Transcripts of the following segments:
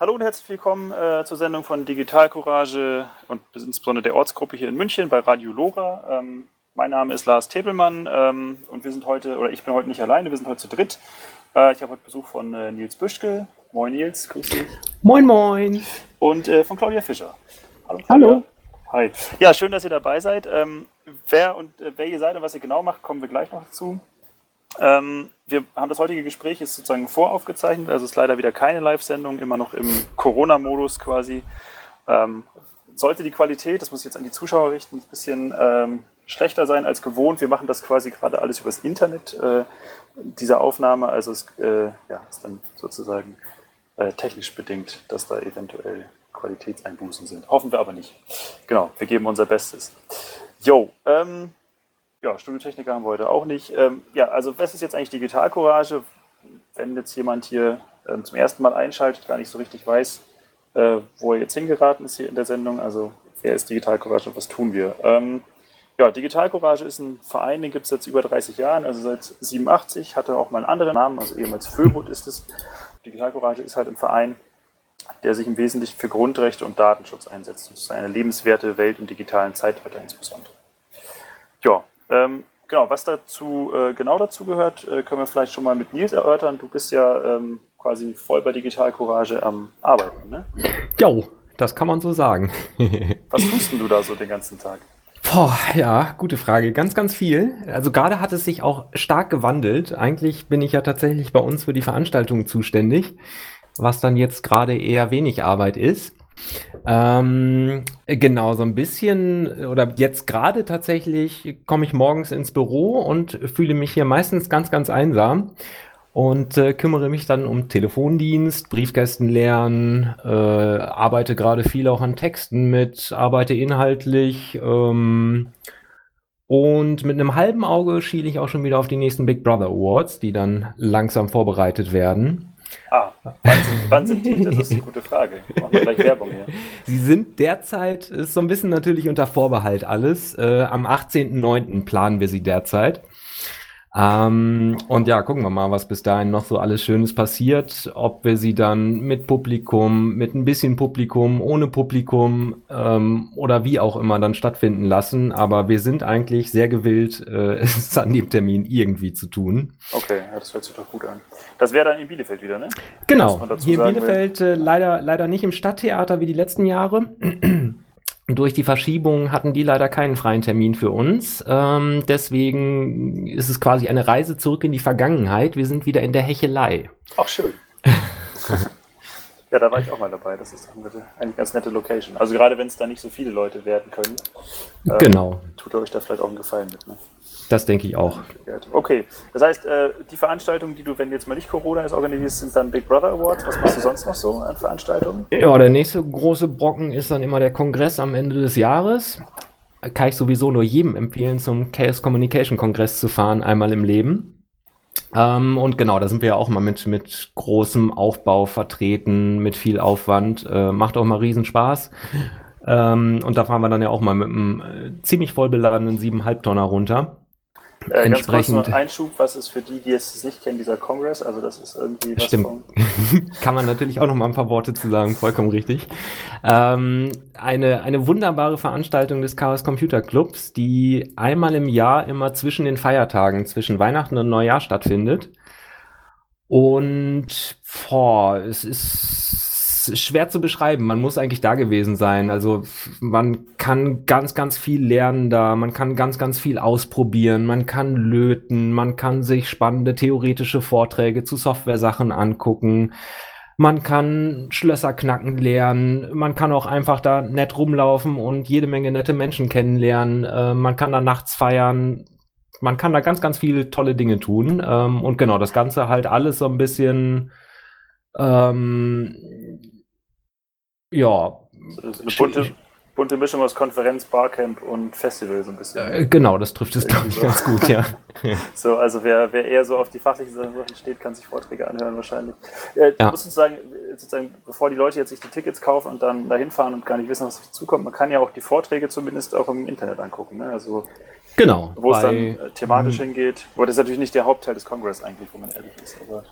hallo und herzlich willkommen äh, zur Sendung von Digital Courage und insbesondere der Ortsgruppe hier in München bei Radio Lora. Ähm, mein Name ist Lars Tebelmann ähm, und wir sind heute, oder ich bin heute nicht alleine, wir sind heute zu dritt. Äh, ich habe heute Besuch von äh, Nils Büschke. Moin Nils, grüß dich. Moin Moin. Und äh, von Claudia Fischer. Hallo. Claudia. Hallo. Hi. Ja, schön, dass ihr dabei seid. Ähm, wer und äh, wer ihr seid und was ihr genau macht, kommen wir gleich noch dazu. Ähm, wir haben das heutige Gespräch ist sozusagen voraufgezeichnet, also ist leider wieder keine Live-Sendung, immer noch im Corona-Modus quasi. Ähm, sollte die Qualität, das muss ich jetzt an die Zuschauer richten, ein bisschen ähm, schlechter sein als gewohnt. Wir machen das quasi gerade alles übers Internet, äh, diese Aufnahme. Also es äh, ja, ist dann sozusagen äh, technisch bedingt, dass da eventuell Qualitätseinbußen sind. Hoffen wir aber nicht. Genau, wir geben unser Bestes. Jo, ähm, ja, Studiotechniker haben wir heute auch nicht. Ähm, ja, also was ist jetzt eigentlich Digitalcourage? Wenn jetzt jemand hier ähm, zum ersten Mal einschaltet, gar nicht so richtig weiß, äh, wo er jetzt hingeraten ist hier in der Sendung, also wer ist Digitalcourage und was tun wir? Ähm, ja, Digitalcourage ist ein Verein, den gibt es jetzt über 30 Jahren, also seit 87, hatte auch mal einen anderen Namen, also ehemals Föbut ist es. Digitalcourage ist halt ein Verein, der sich im Wesentlichen für Grundrechte und Datenschutz einsetzt. Das ist eine lebenswerte Welt im digitalen Zeitalter insbesondere. Ja, ähm, genau, was dazu äh, genau dazu gehört, äh, können wir vielleicht schon mal mit Nils erörtern. Du bist ja ähm, quasi voll bei Digitalcourage am Arbeiten, ne? Jo, das kann man so sagen. was tust du da so den ganzen Tag? Boah, ja, gute Frage. Ganz, ganz viel. Also gerade hat es sich auch stark gewandelt. Eigentlich bin ich ja tatsächlich bei uns für die Veranstaltungen zuständig, was dann jetzt gerade eher wenig Arbeit ist. Ähm, genau, so ein bisschen, oder jetzt gerade tatsächlich komme ich morgens ins Büro und fühle mich hier meistens ganz, ganz einsam und äh, kümmere mich dann um Telefondienst, Briefkästen lernen, äh, arbeite gerade viel auch an Texten mit, arbeite inhaltlich ähm, und mit einem halben Auge schiele ich auch schon wieder auf die nächsten Big Brother Awards, die dann langsam vorbereitet werden. Ah, wann sind, wann sind die? Das ist eine gute Frage. Machen wir gleich Werbung hier. Sie sind derzeit, ist so ein bisschen natürlich unter Vorbehalt alles. Äh, am 18.09. planen wir sie derzeit. Ähm, und ja, gucken wir mal, was bis dahin noch so alles Schönes passiert. Ob wir sie dann mit Publikum, mit ein bisschen Publikum, ohne Publikum ähm, oder wie auch immer dann stattfinden lassen. Aber wir sind eigentlich sehr gewillt, äh, es an dem Termin irgendwie zu tun. Okay, ja, das hört sich doch gut an. Das wäre dann in Bielefeld wieder, ne? Genau, hier in Bielefeld äh, leider, leider nicht im Stadttheater wie die letzten Jahre. Durch die Verschiebung hatten die leider keinen freien Termin für uns. Ähm, deswegen ist es quasi eine Reise zurück in die Vergangenheit. Wir sind wieder in der Hechelei. Ach, schön. ja, da war ich auch mal dabei. Das ist eine ganz nette Location. Also gerade wenn es da nicht so viele Leute werden können. Ähm, genau. Tut euch da vielleicht auch einen Gefallen mit. Ne? Das denke ich auch. Okay, das heißt, äh, die Veranstaltungen, die du, wenn jetzt mal nicht Corona ist, organisierst, sind dann Big Brother Awards. Was machst du sonst noch so an Veranstaltungen? Ja, der nächste große Brocken ist dann immer der Kongress am Ende des Jahres. Kann ich sowieso nur jedem empfehlen, zum Chaos Communication Kongress zu fahren, einmal im Leben. Ähm, und genau, da sind wir ja auch mal mit, mit großem Aufbau vertreten, mit viel Aufwand. Äh, macht auch mal Riesenspaß. Ähm, und da fahren wir dann ja auch mal mit einem äh, ziemlich voll beladenen 7,5 Tonner runter. Äh, ganz kurz noch Einschub, was ist für die, die es nicht kennen, dieser Congress? Also das ist irgendwie was Stimmt. Kann man natürlich auch noch mal ein paar Worte zu sagen, vollkommen richtig. Ähm, eine, eine wunderbare Veranstaltung des Chaos Computer Clubs, die einmal im Jahr immer zwischen den Feiertagen, zwischen Weihnachten und Neujahr stattfindet. Und boah, es ist schwer zu beschreiben. Man muss eigentlich da gewesen sein. Also man kann ganz, ganz viel lernen da. Man kann ganz, ganz viel ausprobieren. Man kann löten. Man kann sich spannende theoretische Vorträge zu Software-Sachen angucken. Man kann Schlösser knacken lernen. Man kann auch einfach da nett rumlaufen und jede Menge nette Menschen kennenlernen. Äh, man kann da nachts feiern. Man kann da ganz, ganz viele tolle Dinge tun. Ähm, und genau, das Ganze halt alles so ein bisschen ähm, ja. Also eine bunte, bunte Mischung aus Konferenz, Barcamp und Festival so ein bisschen. Äh, genau, das trifft es, glaube ich, ganz gut, ja. so, also wer, wer eher so auf die fachlichen Sachen steht, kann sich Vorträge anhören wahrscheinlich. Äh, ja. muss sozusagen, sozusagen, bevor die Leute jetzt sich die Tickets kaufen und dann dahin fahren und gar nicht wissen, was auf sie zukommt, man kann ja auch die Vorträge zumindest auch im Internet angucken. Ne? Also Genau. Wo es dann äh, thematisch hingeht. Aber das ist natürlich nicht der Hauptteil des Kongress eigentlich, wo man ehrlich ist. Aber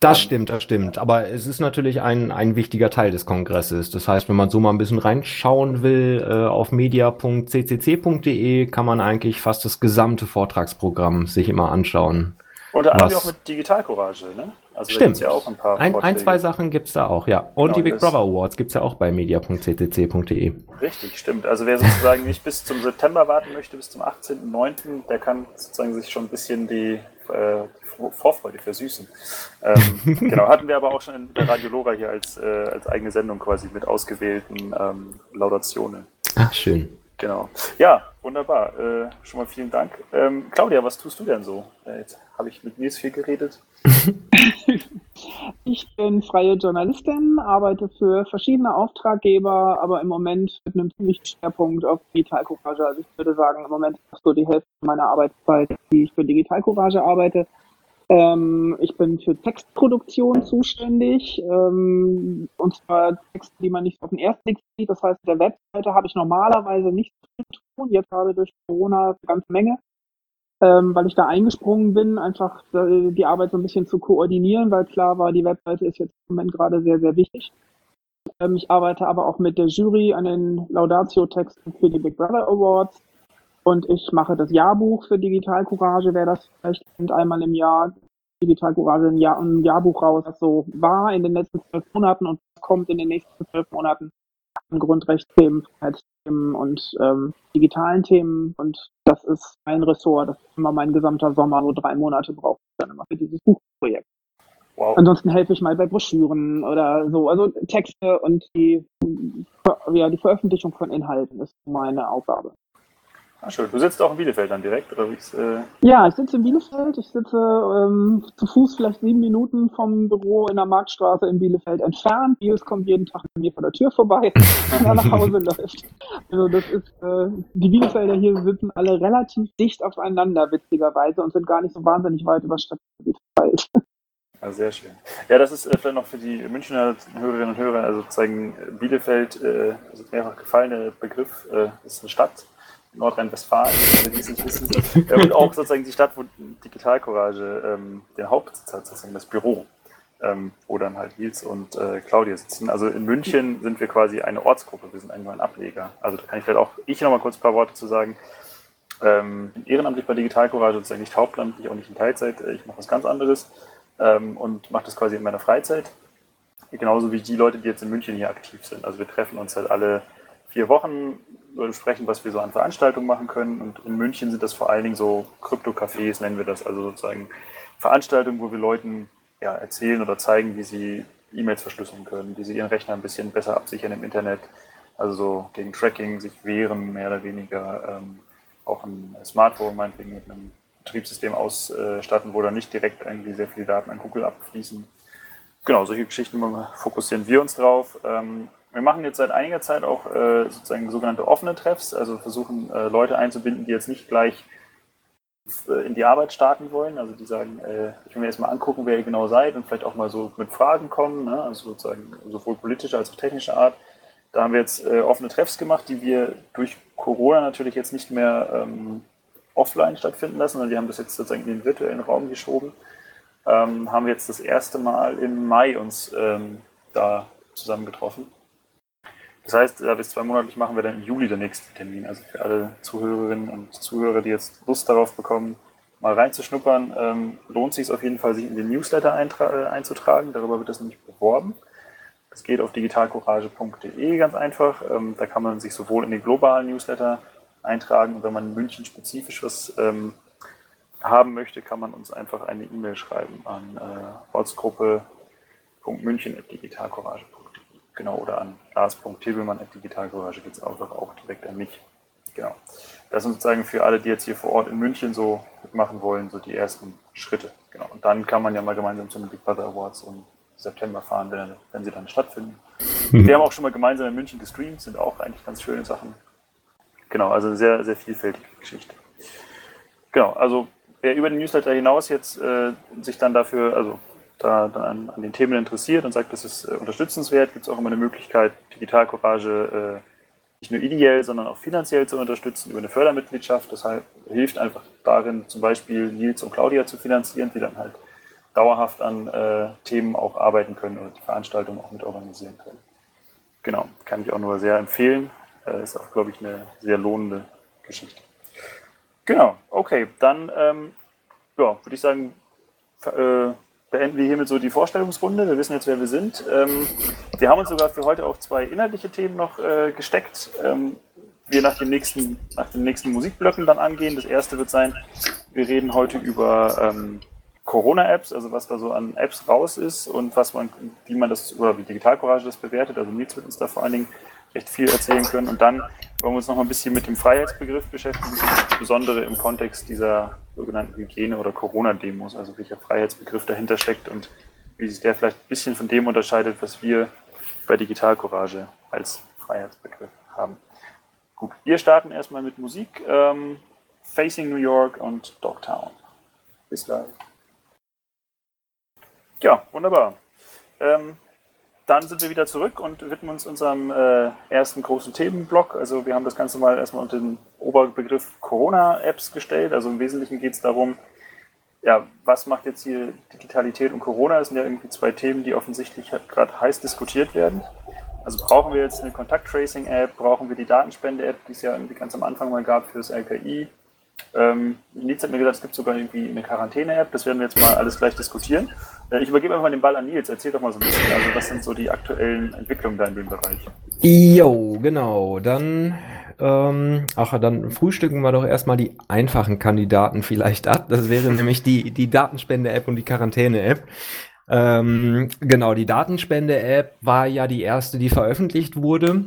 Das stimmt, das stimmt. Aber es ist natürlich ein, ein wichtiger Teil des Kongresses. Das heißt, wenn man so mal ein bisschen reinschauen will, äh, auf media.ccc.de kann man eigentlich fast das gesamte Vortragsprogramm sich immer anschauen. Unter anderem auch mit Digitalcourage, ne? Also Stimmt. ja auch ein paar ein, ein, zwei Sachen gibt es da auch, ja. Und genau, die Big Brother Awards gibt es ja auch bei media.ccc.de. Richtig, stimmt. Also wer sozusagen nicht bis zum September warten möchte, bis zum 18.09., der kann sozusagen sich schon ein bisschen die äh, Vorfreude versüßen. Ähm, genau, hatten wir aber auch schon in der Radio Lora hier als, äh, als eigene Sendung quasi mit ausgewählten ähm, Laudationen. Ach, schön. Genau. Ja, wunderbar. Äh, schon mal vielen Dank. Ähm, Claudia, was tust du denn so? Äh, jetzt habe ich mit Nils viel geredet. ich bin freie Journalistin, arbeite für verschiedene Auftraggeber, aber im Moment mit einem ziemlichen Schwerpunkt auf Digitalcourage. Also ich würde sagen, im Moment ist so die Hälfte meiner Arbeitszeit, die ich für Digitalcourage arbeite. Ähm, ich bin für Textproduktion zuständig, ähm, und zwar Texte, die man nicht auf den ersten Blick sieht. Das heißt, der Webseite habe ich normalerweise nichts zu tun. Jetzt gerade durch Corona eine ganze Menge, ähm, weil ich da eingesprungen bin, einfach äh, die Arbeit so ein bisschen zu koordinieren, weil klar war, die Webseite ist jetzt im Moment gerade sehr, sehr wichtig. Ähm, ich arbeite aber auch mit der Jury an den Laudatio-Texten für die Big Brother Awards. Und ich mache das Jahrbuch für Digital Courage, wer das vielleicht kennt, einmal im Jahr. Digital Courage ein, Jahr, ein Jahrbuch raus, das so war in den letzten zwölf Monaten und kommt in den nächsten zwölf Monaten an Grundrechtsthemen, Freiheitsthemen und ähm, digitalen Themen. Und das ist mein Ressort. Das ist immer mein gesamter Sommer, so drei Monate brauche ich dann immer für dieses Buchprojekt. Wow. Ansonsten helfe ich mal bei Broschüren oder so. Also Texte und die, ja, die Veröffentlichung von Inhalten ist meine Aufgabe. Ah, schön. Du sitzt auch in Bielefeld dann direkt, oder wie äh... Ja, ich sitze in Bielefeld. Ich sitze ähm, zu Fuß vielleicht sieben Minuten vom Büro in der Marktstraße in Bielefeld entfernt. Biels kommt jeden Tag bei mir vor der Tür vorbei, wenn er nach Hause läuft. Also das ist, äh, die Bielefelder hier sitzen alle relativ dicht aufeinander, witzigerweise, und sind gar nicht so wahnsinnig weit über Stadtgebiet verteilt. Ja, sehr schön. Ja, das ist äh, vielleicht noch für die Münchner Hörerinnen und Hörer, also sozusagen Bielefeld, äh, also mehrfach gefallene Begriff, äh, ist eine Stadt Nordrhein-Westfalen, alle die es nicht wissen. und auch sozusagen die Stadt, wo Digitalcourage ähm, den Hauptsitz hat, sozusagen das Büro, ähm, wo dann halt Nils und äh, Claudia sitzen. Also in München sind wir quasi eine Ortsgruppe, wir sind eigentlich ein Ableger. Also da kann ich vielleicht auch ich noch mal kurz ein paar Worte zu sagen. Ähm, ehrenamtlich bei Digitalcourage sozusagen nicht hauptamtlich, auch nicht in Teilzeit. Äh, ich mache was ganz anderes ähm, und mache das quasi in meiner Freizeit. Genauso wie die Leute, die jetzt in München hier aktiv sind. Also wir treffen uns halt alle vier Wochen sprechen, was wir so an Veranstaltungen machen können. Und in München sind das vor allen Dingen so Krypto-Cafés, nennen wir das, also sozusagen Veranstaltungen, wo wir Leuten ja, erzählen oder zeigen, wie sie E-Mails verschlüsseln können, wie sie ihren Rechner ein bisschen besser absichern im Internet, also so gegen Tracking sich wehren, mehr oder weniger ähm, auch ein Smartphone meinetwegen mit einem Betriebssystem ausstatten, wo dann nicht direkt irgendwie sehr viele Daten an Google abfließen. Genau, solche Geschichten fokussieren wir uns drauf. Ähm, wir machen jetzt seit einiger Zeit auch äh, sozusagen sogenannte offene Treffs, also versuchen äh, Leute einzubinden, die jetzt nicht gleich äh, in die Arbeit starten wollen, also die sagen, äh, ich will mir erstmal angucken, wer ihr genau seid und vielleicht auch mal so mit Fragen kommen, ne? also sozusagen sowohl politischer als auch technischer Art. Da haben wir jetzt äh, offene Treffs gemacht, die wir durch Corona natürlich jetzt nicht mehr ähm, offline stattfinden lassen, sondern wir haben das jetzt sozusagen in den virtuellen Raum geschoben. Ähm, haben wir jetzt das erste Mal im Mai uns ähm, da zusammengetroffen das heißt, ja, bis zwei monatlich machen wir dann im Juli den nächsten Termin. Also für alle Zuhörerinnen und Zuhörer, die jetzt Lust darauf bekommen, mal reinzuschnuppern, ähm, lohnt sich auf jeden Fall, sich in den Newsletter äh, einzutragen. Darüber wird das nämlich beworben. Das geht auf digitalcourage.de ganz einfach. Ähm, da kann man sich sowohl in den globalen Newsletter eintragen und wenn man München spezifisch was ähm, haben möchte, kann man uns einfach eine E-Mail schreiben an äh, ortsgruppe.münchen.digitalcourage.de genau, oder an lars.tebelmann.digitalcourage geht es einfach auch direkt an mich. Genau. Das sind sozusagen für alle, die jetzt hier vor Ort in München so mitmachen wollen, so die ersten Schritte. Genau. Und dann kann man ja mal gemeinsam zu den Big Brother Awards im September fahren, wenn, wenn sie dann stattfinden. Mhm. Wir haben auch schon mal gemeinsam in München gestreamt, sind auch eigentlich ganz schöne Sachen. Genau, also eine sehr, sehr vielfältige Geschichte. Genau, also wer über den Newsletter hinaus jetzt äh, sich dann dafür, also da an, an, den Themen interessiert und sagt, das ist äh, unterstützenswert, gibt es auch immer eine Möglichkeit, Digitalcourage äh, nicht nur ideell, sondern auch finanziell zu unterstützen über eine Fördermitgliedschaft. Das heißt, hilft einfach darin, zum Beispiel Nils und Claudia zu finanzieren, die dann halt dauerhaft an äh, Themen auch arbeiten können oder die Veranstaltung auch mit organisieren können. Genau, kann ich auch nur sehr empfehlen. Äh, ist auch, glaube ich, eine sehr lohnende Geschichte. Genau, okay, dann ähm, ja, würde ich sagen, äh, beenden wir hiermit so die Vorstellungsrunde. Wir wissen jetzt, wer wir sind. Ähm, wir haben uns sogar für heute auch zwei inhaltliche Themen noch äh, gesteckt. Ähm, wir nach, dem nächsten, nach den nächsten Musikblöcken dann angehen. Das erste wird sein, wir reden heute über ähm, Corona-Apps, also was da so an Apps raus ist und was man, wie man das, oder wie Digital das bewertet. Also Nils wird uns da vor allen Dingen recht viel erzählen können. Und dann wollen wir uns noch mal ein bisschen mit dem Freiheitsbegriff beschäftigen, insbesondere im Kontext dieser sogenannten Hygiene- oder Corona-Demos, also welcher Freiheitsbegriff dahinter steckt und wie sich der vielleicht ein bisschen von dem unterscheidet, was wir bei Digital Courage als Freiheitsbegriff haben. Gut, wir starten erstmal mit Musik. Ähm, Facing New York und Dogtown. Bis gleich. Ja, wunderbar. Ähm, dann sind wir wieder zurück und widmen uns unserem äh, ersten großen Themenblock. Also wir haben das Ganze mal erstmal unter den Oberbegriff Corona-Apps gestellt. Also im Wesentlichen geht es darum, ja, was macht jetzt hier Digitalität und Corona? Das sind ja irgendwie zwei Themen, die offensichtlich gerade heiß diskutiert werden. Also brauchen wir jetzt eine Kontakt-Tracing-App, brauchen wir die Datenspende-App, die es ja irgendwie ganz am Anfang mal gab für das LKI. Ähm, Nils hat mir gesagt, es gibt sogar irgendwie eine Quarantäne-App. Das werden wir jetzt mal alles gleich diskutieren. Äh, ich übergebe einfach mal den Ball an Nils. Erzähl doch mal so ein bisschen, also was sind so die aktuellen Entwicklungen da in dem Bereich? Jo, genau. Dann, ähm, ach, dann frühstücken wir doch erstmal die einfachen Kandidaten vielleicht ab. Das wäre nämlich die, die Datenspende-App und die Quarantäne-App. Ähm, genau, die Datenspende-App war ja die erste, die veröffentlicht wurde.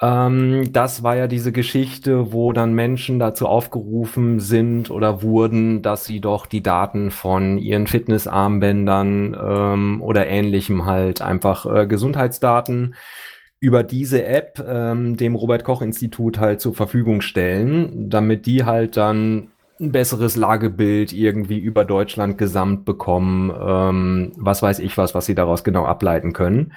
Ähm, das war ja diese Geschichte, wo dann Menschen dazu aufgerufen sind oder wurden, dass sie doch die Daten von ihren Fitnessarmbändern ähm, oder ähnlichem halt einfach äh, Gesundheitsdaten über diese App ähm, dem Robert Koch Institut halt zur Verfügung stellen, damit die halt dann ein besseres Lagebild irgendwie über Deutschland gesamt bekommen, ähm, was weiß ich was, was sie daraus genau ableiten können.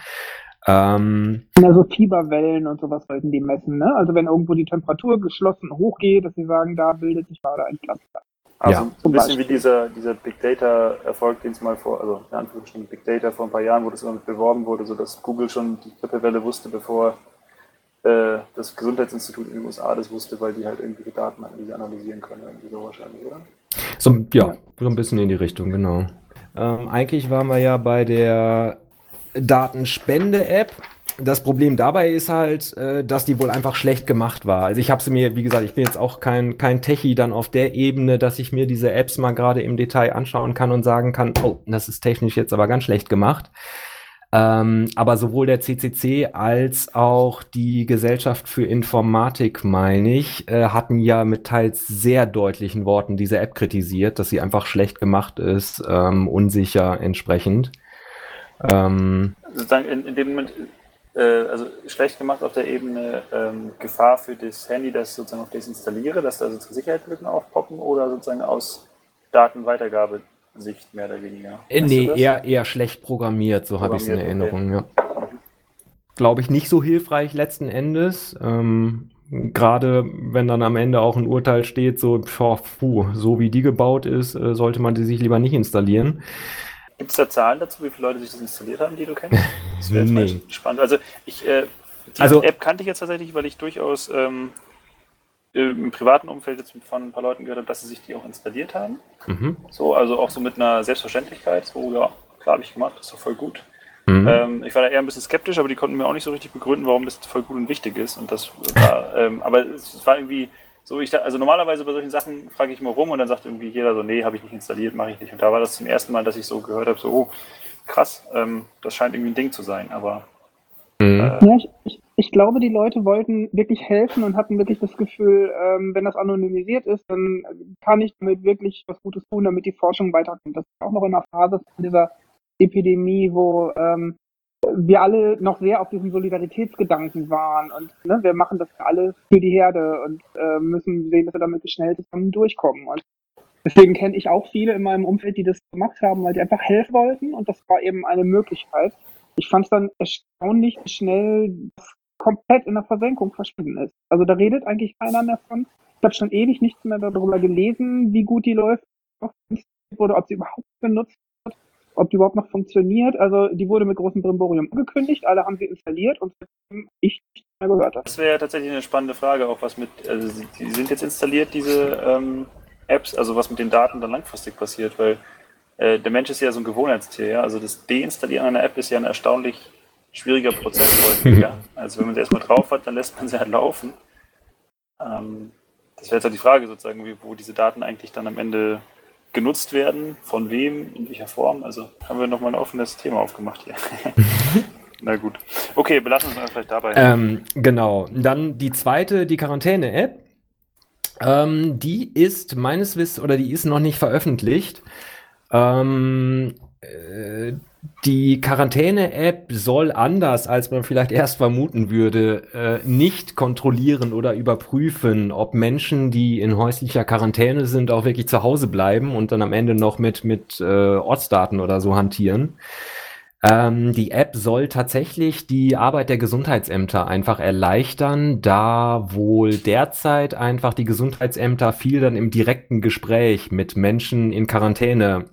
Ähm, also Fieberwellen und sowas sollten die messen, ne? Also wenn irgendwo die Temperatur geschlossen hochgeht, dass sie sagen, da bildet sich gerade ein Cluster. Also ja. so ein bisschen wie dieser, dieser Big Data Erfolg, den es mal vor, also in Anführungsstrichen Big Data vor ein paar Jahren, wo das immer beworben wurde, so dass Google schon die Grippewelle wusste, bevor äh, das Gesundheitsinstitut in den USA das wusste, weil die halt irgendwelche Daten hatten, die sie analysieren können, irgendwie so wahrscheinlich, oder? So, ja, so ein bisschen in die Richtung, genau. Ähm, eigentlich waren wir ja bei der Datenspende-App. Das Problem dabei ist halt, äh, dass die wohl einfach schlecht gemacht war. Also ich habe sie mir, wie gesagt, ich bin jetzt auch kein, kein Techie dann auf der Ebene, dass ich mir diese Apps mal gerade im Detail anschauen kann und sagen kann, oh, das ist technisch jetzt aber ganz schlecht gemacht. Ähm, aber sowohl der CCC als auch die Gesellschaft für Informatik, meine ich, äh, hatten ja mit teils sehr deutlichen Worten diese App kritisiert, dass sie einfach schlecht gemacht ist, ähm, unsicher entsprechend. Ähm, Sozusagen in, in dem Moment, äh, also schlecht gemacht auf der Ebene ähm, Gefahr für das Handy, das sozusagen auf das installiere, dass da sozusagen Sicherheitslücken aufpoppen oder sozusagen aus Datenweitergabesicht mehr oder weniger? Äh, nee, eher, eher schlecht programmiert, so habe ich es in Erinnerung, okay. ja. Glaube ich nicht so hilfreich letzten Endes. Ähm, Gerade wenn dann am Ende auch ein Urteil steht, so, puh, so wie die gebaut ist, äh, sollte man die sich lieber nicht installieren. Gibt es da Zahlen dazu, wie viele Leute sich das installiert haben, die du kennst? Das wäre nee. spannend. Also ich, äh, die also, App kannte ich jetzt tatsächlich, weil ich durchaus ähm, im privaten Umfeld jetzt von ein paar Leuten gehört habe, dass sie sich die auch installiert haben. Mhm. So, also auch so mit einer Selbstverständlichkeit. So, ja, klar habe ich gemacht, das ist doch voll gut. Mhm. Ähm, ich war da eher ein bisschen skeptisch, aber die konnten mir auch nicht so richtig begründen, warum das voll gut und wichtig ist. Und das war, ähm, aber es war irgendwie so, ich, also normalerweise bei solchen Sachen frage ich mal rum und dann sagt irgendwie jeder so, nee, habe ich nicht installiert, mache ich nicht. Und da war das zum ersten Mal, dass ich so gehört habe, so, oh, krass, ähm, das scheint irgendwie ein Ding zu sein, aber. Mhm. Äh, ja, ich, ich, ich, glaube, die Leute wollten wirklich helfen und hatten wirklich das Gefühl, ähm, wenn das anonymisiert ist, dann kann ich damit wirklich was Gutes tun, damit die Forschung weiterkommt. Das ist auch noch in der Phase dieser Epidemie, wo ähm, wir alle noch sehr auf diesem Solidaritätsgedanken waren und ne, wir machen das alle für die Herde und äh, müssen sehen, dass wir damit schnell zusammen durchkommen. Und deswegen kenne ich auch viele in meinem Umfeld, die das gemacht haben, weil die einfach helfen wollten und das war eben eine Möglichkeit. Ich fand es dann erstaunlich, schnell das komplett in der Versenkung verschwunden ist. Also da redet eigentlich keiner mehr von. Ich habe schon ewig nichts mehr darüber gelesen, wie gut die läuft, oder ob sie überhaupt benutzt ob die überhaupt noch funktioniert. Also die wurde mit großem Brimborium angekündigt, alle haben sie installiert und ich nicht mehr gehört habe. Das wäre ja tatsächlich eine spannende Frage, auch was mit, also die sind jetzt installiert, diese ähm, Apps, also was mit den Daten dann langfristig passiert, weil äh, der Mensch ist ja so ein Gewohnheitstier, ja. Also das Deinstallieren einer App ist ja ein erstaunlich schwieriger Prozess häufiger. also wenn man sie erstmal drauf hat, dann lässt man sie halt laufen. Ähm, das wäre jetzt halt die Frage sozusagen, wie, wo diese Daten eigentlich dann am Ende genutzt werden, von wem, in welcher Form. Also haben wir nochmal ein offenes Thema aufgemacht hier. Na gut. Okay, belassen wir uns vielleicht dabei. Ähm, genau. Dann die zweite, die Quarantäne-App. Ähm, die ist meines Wissens, oder die ist noch nicht veröffentlicht. Ähm, äh, die Quarantäne-App soll anders, als man vielleicht erst vermuten würde, äh, nicht kontrollieren oder überprüfen, ob Menschen, die in häuslicher Quarantäne sind, auch wirklich zu Hause bleiben und dann am Ende noch mit, mit äh, Ortsdaten oder so hantieren. Ähm, die App soll tatsächlich die Arbeit der Gesundheitsämter einfach erleichtern, da wohl derzeit einfach die Gesundheitsämter viel dann im direkten Gespräch mit Menschen in Quarantäne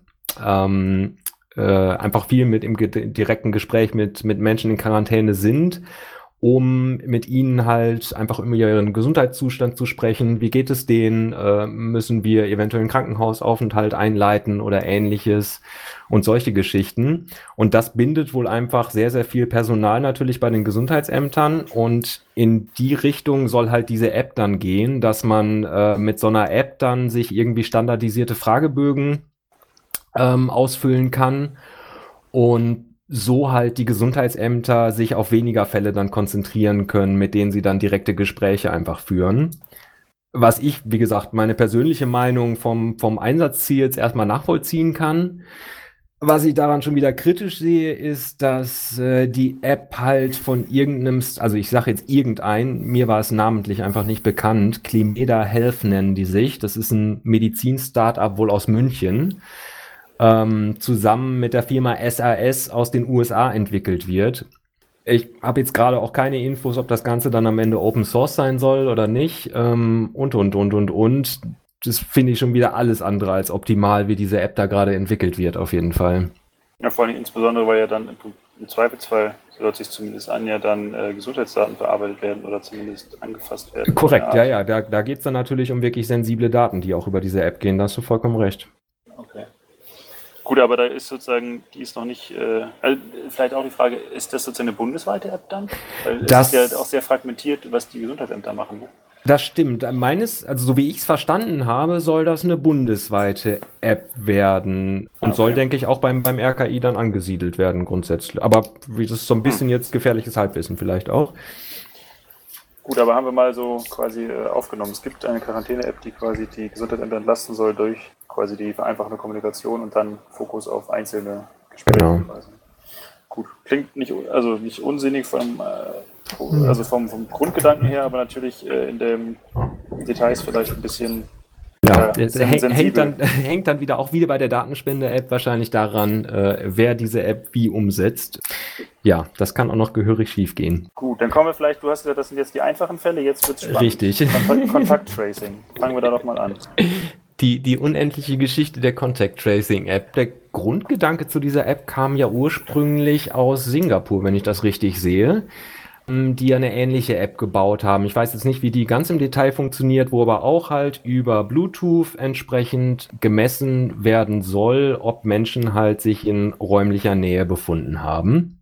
ähm, äh, einfach viel mit im direkten Gespräch mit, mit Menschen in Quarantäne sind, um mit ihnen halt einfach über ihren Gesundheitszustand zu sprechen. Wie geht es denen? Äh, müssen wir eventuell einen Krankenhausaufenthalt einleiten oder ähnliches und solche Geschichten. Und das bindet wohl einfach sehr, sehr viel Personal natürlich bei den Gesundheitsämtern und in die Richtung soll halt diese App dann gehen, dass man äh, mit so einer App dann sich irgendwie standardisierte Fragebögen ähm, ausfüllen kann und so halt die Gesundheitsämter sich auf weniger Fälle dann konzentrieren können, mit denen sie dann direkte Gespräche einfach führen. Was ich, wie gesagt, meine persönliche Meinung vom, vom Einsatzziel jetzt erstmal nachvollziehen kann. Was ich daran schon wieder kritisch sehe, ist, dass äh, die App halt von irgendeinem, also ich sage jetzt irgendein, mir war es namentlich einfach nicht bekannt, Climeda Health nennen die sich. Das ist ein Medizin-Startup wohl aus München ähm, zusammen mit der Firma SAS aus den USA entwickelt wird. Ich habe jetzt gerade auch keine Infos, ob das Ganze dann am Ende Open Source sein soll oder nicht. Ähm, und, und, und, und, und. Das finde ich schon wieder alles andere als optimal, wie diese App da gerade entwickelt wird, auf jeden Fall. Ja, vor allem insbesondere, weil ja dann im, im Zweifelsfall, so hört sich zumindest an, ja dann äh, Gesundheitsdaten verarbeitet werden oder zumindest angefasst werden. Korrekt, ja, ja. Da, da geht es dann natürlich um wirklich sensible Daten, die auch über diese App gehen. Da hast du vollkommen recht. Okay. Gut, aber da ist sozusagen, die ist noch nicht, äh, also vielleicht auch die Frage, ist das sozusagen eine bundesweite App dann? Weil das ist ja auch sehr fragmentiert, was die Gesundheitsämter machen. Ne? Das stimmt. Meines, also so wie ich es verstanden habe, soll das eine bundesweite App werden und okay. soll, denke ich, auch beim, beim RKI dann angesiedelt werden grundsätzlich. Aber das ist so ein bisschen hm. jetzt gefährliches Halbwissen vielleicht auch. Gut, aber haben wir mal so quasi äh, aufgenommen. Es gibt eine Quarantäne-App, die quasi die Gesundheitsämter entlasten soll durch quasi die vereinfachende Kommunikation und dann Fokus auf einzelne Gespräche. Genau. Gut, klingt nicht, also nicht unsinnig vom, äh, also vom, vom Grundgedanken her, aber natürlich äh, in den Details vielleicht ein bisschen ja, äh, hängt, dann, hängt dann wieder auch wieder bei der Datenspende-App wahrscheinlich daran, äh, wer diese App wie umsetzt. Ja, das kann auch noch gehörig schief gehen. Gut, dann kommen wir vielleicht, du hast gesagt, das sind jetzt die einfachen Fälle, jetzt wird es spannend. Richtig. Kontakt-Tracing. Fangen wir da doch mal an. Die, die unendliche Geschichte der Contact Tracing App. Der Grundgedanke zu dieser App kam ja ursprünglich aus Singapur, wenn ich das richtig sehe die eine ähnliche App gebaut haben. Ich weiß jetzt nicht, wie die ganz im Detail funktioniert, wo aber auch halt über Bluetooth entsprechend gemessen werden soll, ob Menschen halt sich in räumlicher Nähe befunden haben.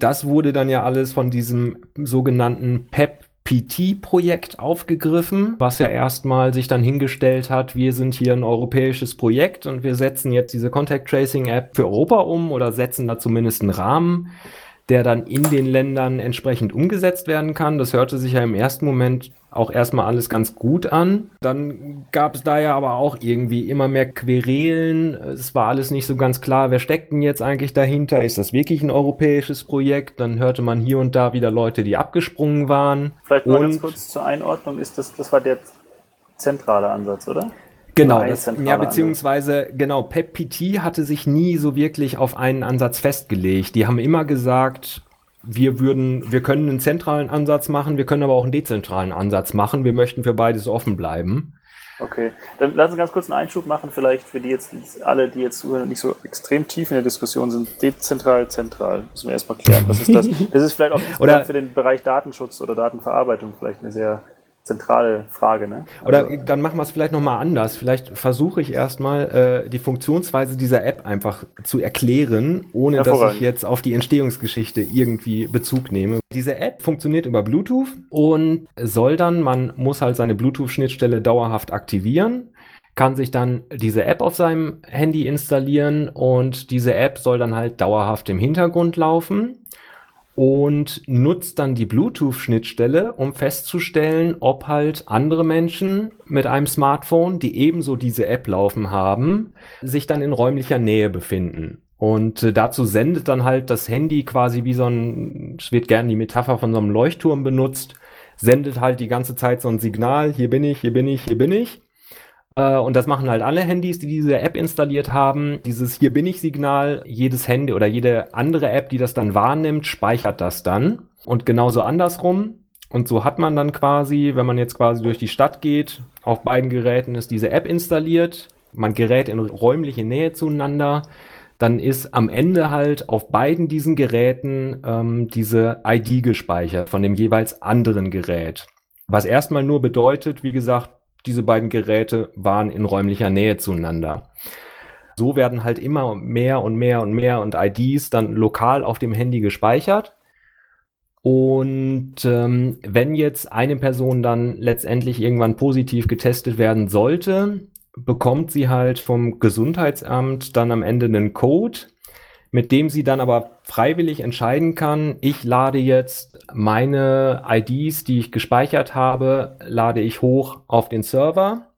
Das wurde dann ja alles von diesem sogenannten PEP PT-Projekt aufgegriffen, was ja erstmal sich dann hingestellt hat, wir sind hier ein europäisches Projekt und wir setzen jetzt diese Contact Tracing App für Europa um oder setzen da zumindest einen Rahmen der dann in den Ländern entsprechend umgesetzt werden kann. Das hörte sich ja im ersten Moment auch erstmal alles ganz gut an. Dann gab es da ja aber auch irgendwie immer mehr Querelen. Es war alles nicht so ganz klar, wer steckt denn jetzt eigentlich dahinter? Ist das wirklich ein europäisches Projekt? Dann hörte man hier und da wieder Leute, die abgesprungen waren. Vielleicht mal und ganz kurz zur Einordnung, ist das, das war der zentrale Ansatz, oder? Genau, das, ja, beziehungsweise, genau, PepPT hatte sich nie so wirklich auf einen Ansatz festgelegt. Die haben immer gesagt, wir würden, wir können einen zentralen Ansatz machen, wir können aber auch einen dezentralen Ansatz machen. Wir möchten für beides offen bleiben. Okay, dann lass uns ganz kurz einen Einschub machen, vielleicht für die jetzt alle, die jetzt nicht so extrem tief in der Diskussion sind. Dezentral, zentral. Müssen wir erstmal klären, was ist das? Das ist vielleicht auch oder für den Bereich Datenschutz oder Datenverarbeitung vielleicht eine sehr zentrale Frage. Ne? Oder also, dann machen wir es vielleicht nochmal anders. Vielleicht versuche ich erstmal äh, die Funktionsweise dieser App einfach zu erklären, ohne dass ich jetzt auf die Entstehungsgeschichte irgendwie Bezug nehme. Diese App funktioniert über Bluetooth und soll dann, man muss halt seine Bluetooth-Schnittstelle dauerhaft aktivieren kann sich dann diese App auf seinem Handy installieren und diese App soll dann halt dauerhaft im Hintergrund laufen und nutzt dann die Bluetooth-Schnittstelle, um festzustellen, ob halt andere Menschen mit einem Smartphone, die ebenso diese App laufen haben, sich dann in räumlicher Nähe befinden. Und äh, dazu sendet dann halt das Handy quasi wie so ein, es wird gerne die Metapher von so einem Leuchtturm benutzt, sendet halt die ganze Zeit so ein Signal, hier bin ich, hier bin ich, hier bin ich. Äh, und das machen halt alle Handys, die diese App installiert haben. Dieses Hier bin ich Signal, jedes Handy oder jede andere App, die das dann wahrnimmt, speichert das dann. Und genauso andersrum. Und so hat man dann quasi, wenn man jetzt quasi durch die Stadt geht, auf beiden Geräten ist diese App installiert. Man gerät in räumliche Nähe zueinander. Dann ist am Ende halt auf beiden diesen Geräten ähm, diese ID gespeichert von dem jeweils anderen Gerät. Was erstmal nur bedeutet, wie gesagt, diese beiden Geräte waren in räumlicher Nähe zueinander. So werden halt immer mehr und mehr und mehr und IDs dann lokal auf dem Handy gespeichert. Und ähm, wenn jetzt eine Person dann letztendlich irgendwann positiv getestet werden sollte, bekommt sie halt vom Gesundheitsamt dann am Ende einen Code, mit dem sie dann aber freiwillig entscheiden kann, ich lade jetzt meine IDs, die ich gespeichert habe, lade ich hoch auf den Server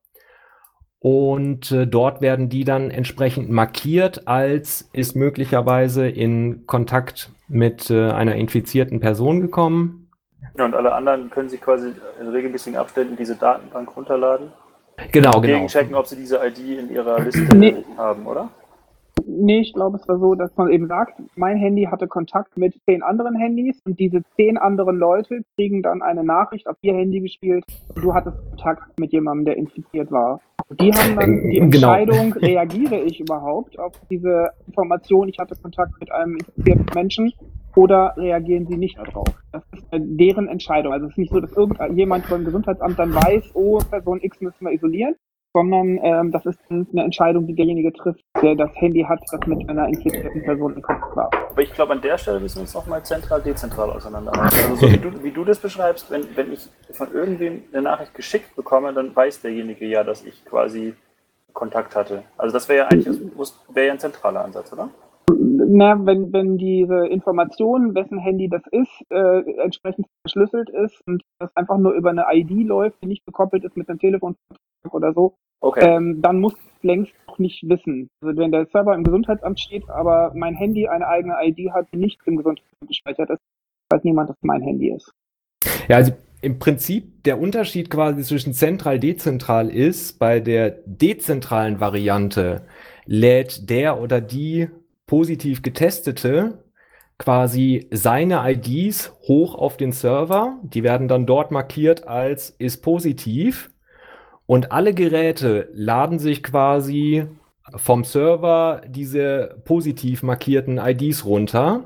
und äh, dort werden die dann entsprechend markiert als ist möglicherweise in Kontakt mit äh, einer infizierten Person gekommen. Ja, und alle anderen können sich quasi in regelmäßigen Abständen diese Datenbank runterladen. Genau, genau. checken, ob sie diese ID in ihrer Liste nee. haben, oder? Nee, ich glaube, es war so, dass man eben sagt, mein Handy hatte Kontakt mit zehn anderen Handys und diese zehn anderen Leute kriegen dann eine Nachricht auf ihr Handy gespielt, du hattest Kontakt mit jemandem, der infiziert war. Die haben dann die genau. Entscheidung, reagiere ich überhaupt auf diese Information, ich hatte Kontakt mit einem infizierten Menschen oder reagieren sie nicht darauf? Das ist deren Entscheidung. Also es ist nicht so, dass irgendjemand vom Gesundheitsamt dann weiß, oh, Person X müssen wir isolieren, sondern ähm, das ist eine Entscheidung, die derjenige trifft, der das Handy hat, das mit einer infizierten Person in Kontakt war. Aber ich glaube, an der Stelle müssen wir uns nochmal zentral, dezentral auseinanderhalten. Also so wie du, wie du das beschreibst, wenn, wenn ich von irgendwem eine Nachricht geschickt bekomme, dann weiß derjenige ja, dass ich quasi Kontakt hatte. Also das wäre ja eigentlich wäre ja ein zentraler Ansatz, oder? Na, wenn, wenn diese Information, wessen Handy das ist, äh, entsprechend verschlüsselt ist und das einfach nur über eine ID läuft, die nicht gekoppelt ist mit einem Telefon oder so, okay. ähm, dann muss ich längst noch nicht wissen. Also wenn der Server im Gesundheitsamt steht, aber mein Handy eine eigene ID hat, die nicht im Gesundheitsamt gespeichert ist, weiß niemand, dass mein Handy ist. Ja, also im Prinzip der Unterschied quasi zwischen zentral-dezentral ist, bei der dezentralen Variante lädt der oder die positiv getestete quasi seine IDs hoch auf den Server. Die werden dann dort markiert als ist positiv. Und alle Geräte laden sich quasi vom Server diese positiv markierten IDs runter.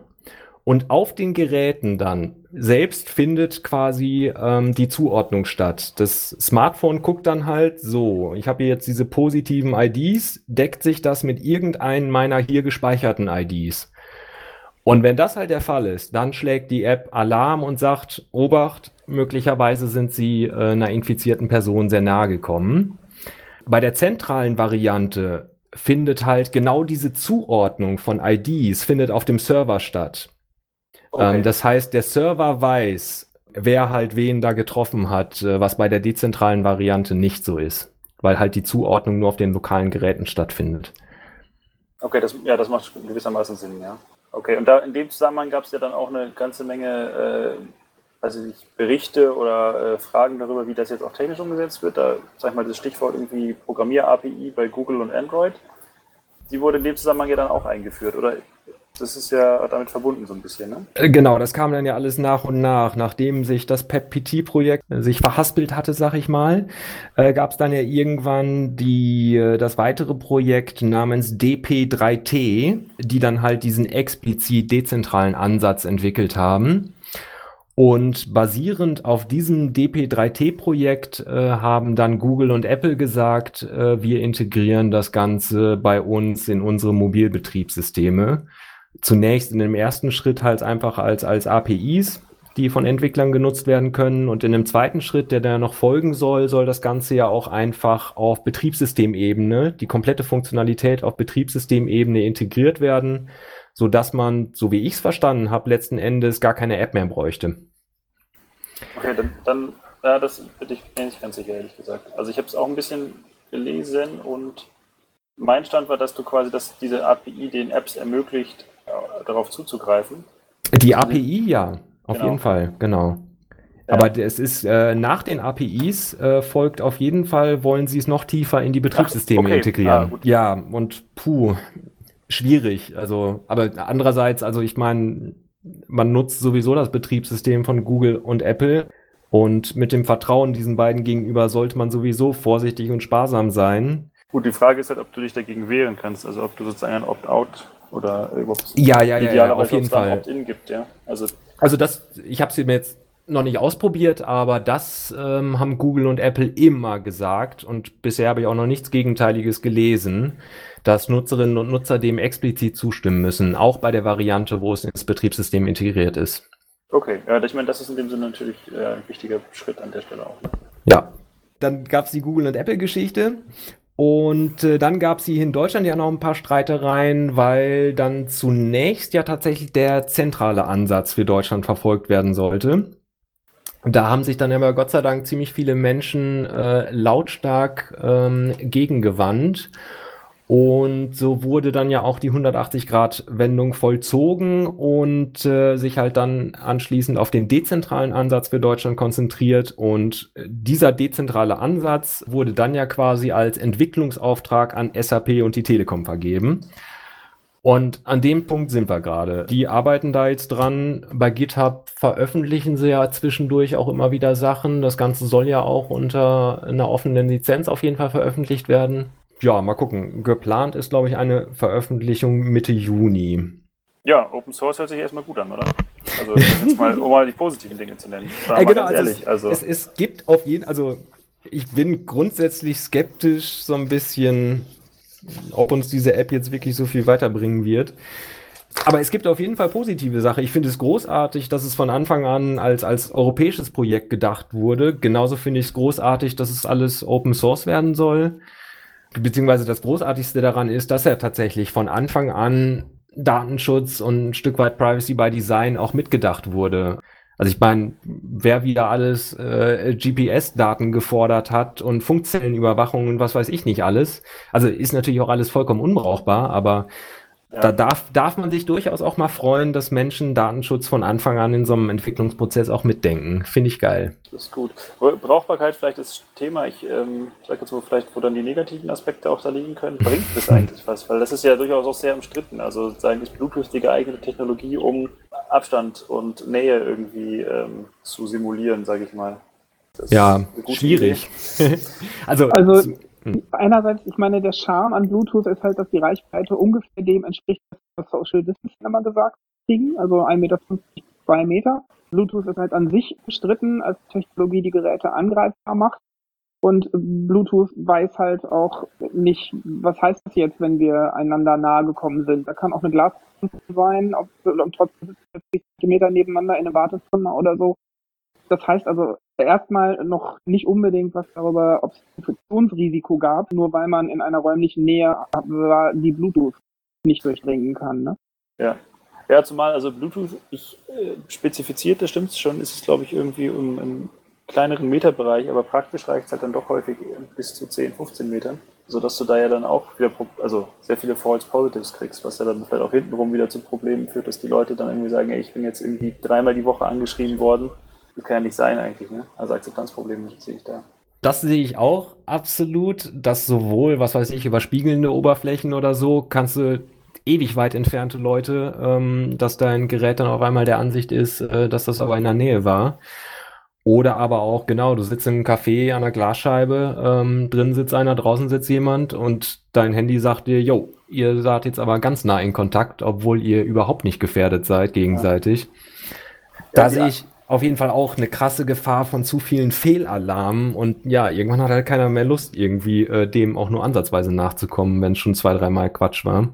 Und auf den Geräten dann selbst findet quasi ähm, die Zuordnung statt. Das Smartphone guckt dann halt so, ich habe jetzt diese positiven IDs, deckt sich das mit irgendeinen meiner hier gespeicherten IDs. Und wenn das halt der Fall ist, dann schlägt die App Alarm und sagt, Obacht, möglicherweise sind Sie äh, einer infizierten Person sehr nahe gekommen. Bei der zentralen Variante findet halt genau diese Zuordnung von IDs findet auf dem Server statt. Okay. Ähm, das heißt, der Server weiß, wer halt wen da getroffen hat, äh, was bei der dezentralen Variante nicht so ist, weil halt die Zuordnung nur auf den lokalen Geräten stattfindet. Okay, das, ja, das macht gewissermaßen Sinn, ja. Okay, und da in dem Zusammenhang gab es ja dann auch eine ganze Menge äh, also Berichte oder äh, Fragen darüber, wie das jetzt auch technisch umgesetzt wird. Da sag ich mal das Stichwort irgendwie Programmier-API bei Google und Android. Die wurde in dem Zusammenhang ja dann auch eingeführt, oder Das ist ja damit verbunden so ein bisschen, ne? Äh, genau, das kam dann ja alles nach und nach. Nachdem sich das PEP-PT-Projekt äh, sich verhaspelt hatte, sag ich mal, äh, gab es dann ja irgendwann die, äh, das weitere Projekt namens DP3T, die dann halt diesen explizit dezentralen Ansatz entwickelt haben. Und basierend auf diesem DP3T-Projekt äh, haben dann Google und Apple gesagt, äh, wir integrieren das Ganze bei uns in unsere Mobilbetriebssysteme. Zunächst in dem ersten Schritt halt einfach als, als APIs, die von Entwicklern genutzt werden können. Und in dem zweiten Schritt, der da noch folgen soll, soll das Ganze ja auch einfach auf Betriebssystemebene, die komplette Funktionalität auf Betriebssystemebene integriert werden so dass man, so wie ich es verstanden habe, letzten Endes gar keine App mehr bräuchte. Okay, dann, dann ja, das bin ich mir nicht ganz sicher, ehrlich gesagt. Also ich habe es auch ein bisschen gelesen und mein Stand war, dass du quasi, dass diese API den Apps ermöglicht, darauf zuzugreifen. Die API, ja, auf genau. jeden Fall, genau. Ja. Aber es ist äh, nach den APIs äh, folgt auf jeden Fall, wollen sie es noch tiefer in die Betriebssysteme Ach, okay. integrieren. Ah, ja, und puh, schwierig. Also, aber andererseits, also ich meine, man nutzt sowieso das Betriebssystem von Google und Apple. Und mit dem Vertrauen diesen beiden gegenüber sollte man sowieso vorsichtig und sparsam sein. Gut, die Frage ist halt, ob du dich dagegen wehren kannst. Also ob du sozusagen ein Opt-out oder überhaupt ja, ja, ja, ja, auf jeden Fall. Opt-in gibt, ja. Also, also das, ich habe sie mir jetzt noch nicht ausprobiert, aber das ähm, haben Google und Apple immer gesagt und bisher habe ich auch noch nichts Gegenteiliges gelesen dass Nutzerinnen und Nutzer dem explizit zustimmen müssen, auch bei der Variante, wo es ins Betriebssystem integriert ist. Okay, ja, ich meine, das ist in dem Sinne natürlich äh, ein wichtiger Schritt an der Stelle auch. Ne? Ja. Dann gab es die Google- und Apple-Geschichte. Und äh, dann gab es hier in Deutschland ja noch ein paar Streitereien, weil dann zunächst ja tatsächlich der zentrale Ansatz für Deutschland verfolgt werden sollte. Da haben sich dann aber Gott sei Dank ziemlich viele Menschen äh, lautstark ähm, gegengewandt. Und so wurde dann ja auch die 180-Grad-Wendung vollzogen und äh, sich halt dann anschließend auf den dezentralen Ansatz für Deutschland konzentriert. Und äh, dieser dezentrale Ansatz wurde dann ja quasi als Entwicklungsauftrag an SAP und die Telekom vergeben. Und an dem Punkt sind wir gerade. Die arbeiten da jetzt dran. Bei GitHub veröffentlichen sie ja zwischendurch auch immer wieder Sachen. Das Ganze soll ja auch unter einer offenen Lizenz auf jeden Fall veröffentlicht werden. Ja, mal gucken. Geplant ist, glaube ich, eine Veröffentlichung Mitte Juni. Ja, Open Source hört sich erstmal gut an, oder? Also jetzt mal, um mal die positiven Dinge zu nennen. Äh, genau, also ehrlich, es, also. Es, es gibt auf jeden also ich bin grundsätzlich skeptisch so ein bisschen, ob uns diese App jetzt wirklich so viel weiterbringen wird. Aber es gibt auf jeden Fall positive Sachen. Ich finde es großartig, dass es von Anfang an als, als europäisches Projekt gedacht wurde. Genauso finde ich es großartig, dass es alles Open Source werden soll beziehungsweise das Großartigste daran ist, dass er tatsächlich von Anfang an Datenschutz und ein Stück weit Privacy by Design auch mitgedacht wurde. Also ich meine, wer wieder alles äh, GPS-Daten gefordert hat und Funkzellenüberwachung und was weiß ich nicht alles, also ist natürlich auch alles vollkommen unbrauchbar, aber ja. Da darf, darf man sich durchaus auch mal freuen, dass Menschen Datenschutz von Anfang an in so einem Entwicklungsprozess auch mitdenken. Finde ich geil. Das ist gut. Brauchbarkeit vielleicht das Thema. Ich ähm, sage jetzt mal vielleicht, wo dann die negativen Aspekte auch da liegen können. Bringt das eigentlich was? Weil das ist ja durchaus auch sehr umstritten. Also sagen, ist Bluetooth die geeignete Technologie, um Abstand und Nähe irgendwie ähm, zu simulieren, sage ich mal. ja, schwierig. also, also hm. Einerseits, ich meine, der Charme an Bluetooth ist halt, dass die Reichweite ungefähr dem entspricht, was Social Distancing immer gesagt kriegen, also 1,50 Meter, 2 Meter. Bluetooth ist halt an sich bestritten als Technologie, die Geräte angreifbar macht. Und Bluetooth weiß halt auch nicht, was heißt das jetzt, wenn wir einander nahe gekommen sind. Da kann auch eine Glasfront sein, ob, trotzdem 50 Meter nebeneinander in einem Wartezimmer oder so. Das heißt also erstmal noch nicht unbedingt was darüber, ob es Infektionsrisiko gab, nur weil man in einer räumlichen Nähe war, die Bluetooth nicht durchdringen kann. Ne? Ja. Ja, zumal also Bluetooth, ich äh, spezifiziert, das stimmt schon, ist es glaube ich irgendwie im, im kleineren Meterbereich, aber praktisch reicht es halt dann doch häufig bis zu 10, 15 Metern, sodass du da ja dann auch wieder also sehr viele False Positives kriegst, was ja dann vielleicht auch hintenrum wieder zu Problemen führt, dass die Leute dann irgendwie sagen, ey, ich bin jetzt irgendwie dreimal die Woche angeschrieben worden das kann ja nicht sein eigentlich, ne? Also Akzeptanzprobleme sehe ich da. Das sehe ich auch absolut, dass sowohl, was weiß ich, überspiegelnde Oberflächen oder so, kannst du ewig weit entfernte Leute, ähm, dass dein Gerät dann auf einmal der Ansicht ist, äh, dass das aber in der Nähe war. Oder aber auch, genau, du sitzt im Café an der Glasscheibe, ähm, drin sitzt einer, draußen sitzt jemand und dein Handy sagt dir, yo, ihr seid jetzt aber ganz nah in Kontakt, obwohl ihr überhaupt nicht gefährdet seid gegenseitig. Ja. Da ja, sehe ich auf jeden Fall auch eine krasse Gefahr von zu vielen Fehlalarmen und ja, irgendwann hat halt keiner mehr Lust, irgendwie äh, dem auch nur ansatzweise nachzukommen, wenn es schon zwei, dreimal Quatsch war.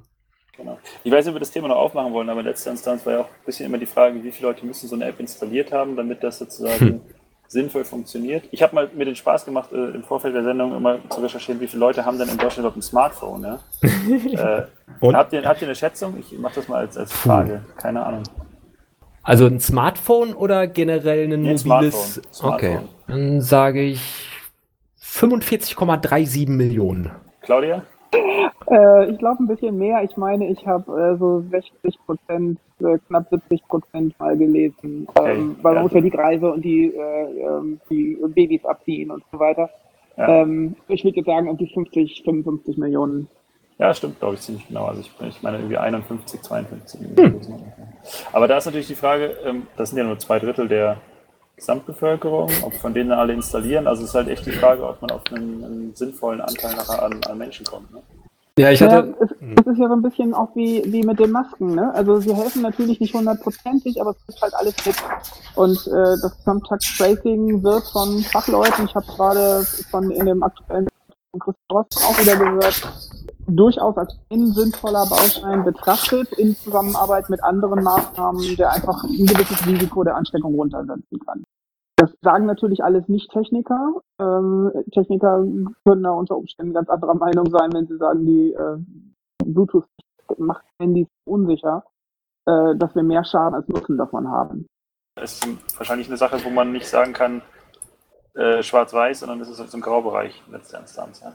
Genau. Ich weiß nicht, ob wir das Thema noch aufmachen wollen, aber in letzter Instanz war ja auch ein bisschen immer die Frage, wie viele Leute müssen so eine App installiert haben, damit das sozusagen hm. sinnvoll funktioniert. Ich habe mal mir den Spaß gemacht, äh, im Vorfeld der Sendung immer zu recherchieren, wie viele Leute haben denn in Deutschland überhaupt ein Smartphone. Ja? äh, habt, ihr, habt ihr eine Schätzung? Ich mache das mal als, als Frage. Keine Ahnung. Also ein Smartphone oder generell ein nee, mobiles? Smartphone. Smartphone. Okay, dann sage ich 45,37 Millionen. Claudia? Äh, ich glaube ein bisschen mehr. Ich meine, ich habe äh, so 60 Prozent, äh, knapp 70 Prozent mal gelesen, okay. ähm, weil man ja. muss ja die Kreise und die, äh, ähm, die Babys abziehen und so weiter. Ja. Ähm, ich würde jetzt sagen, um die 50, 55 Millionen. Ja, stimmt, glaube ich, ziemlich genau. Also ich, ich meine irgendwie 51, 52. Hm. Aber da ist natürlich die Frage, ähm, das sind ja nur zwei Drittel der Gesamtbevölkerung, ob von denen alle installieren. Also es ist halt echt die Frage, ob man auf einen, einen sinnvollen Anteil nachher an, an Menschen kommt. Ne? Ja, ich hatte. Ja, es, es, ist ja so ein bisschen auch wie, wie mit den Masken, ne? Also sie helfen natürlich nicht hundertprozentig, aber es ist halt alles mit. Und äh, das Contact Tracing wird von Fachleuten, ich habe gerade von in dem aktuellen von Christoph auch wieder gehört, durchaus als ein sinnvoller Baustein betrachtet in Zusammenarbeit mit anderen Maßnahmen, der einfach ein gewisses Risiko der Ansteckung runtersetzen kann. Das sagen natürlich alles nicht Techniker. Ähm, Techniker können da unter Umständen ganz anderer Meinung sein, wenn sie sagen, die äh, Bluetooth macht Handys unsicher, äh, dass wir mehr Schaden als Nutzen davon haben. Es ist wahrscheinlich eine Sache, wo man nicht sagen kann, äh, schwarz-weiß, sondern es ist halt so ein Graubereich in letzter Instanz. Ja.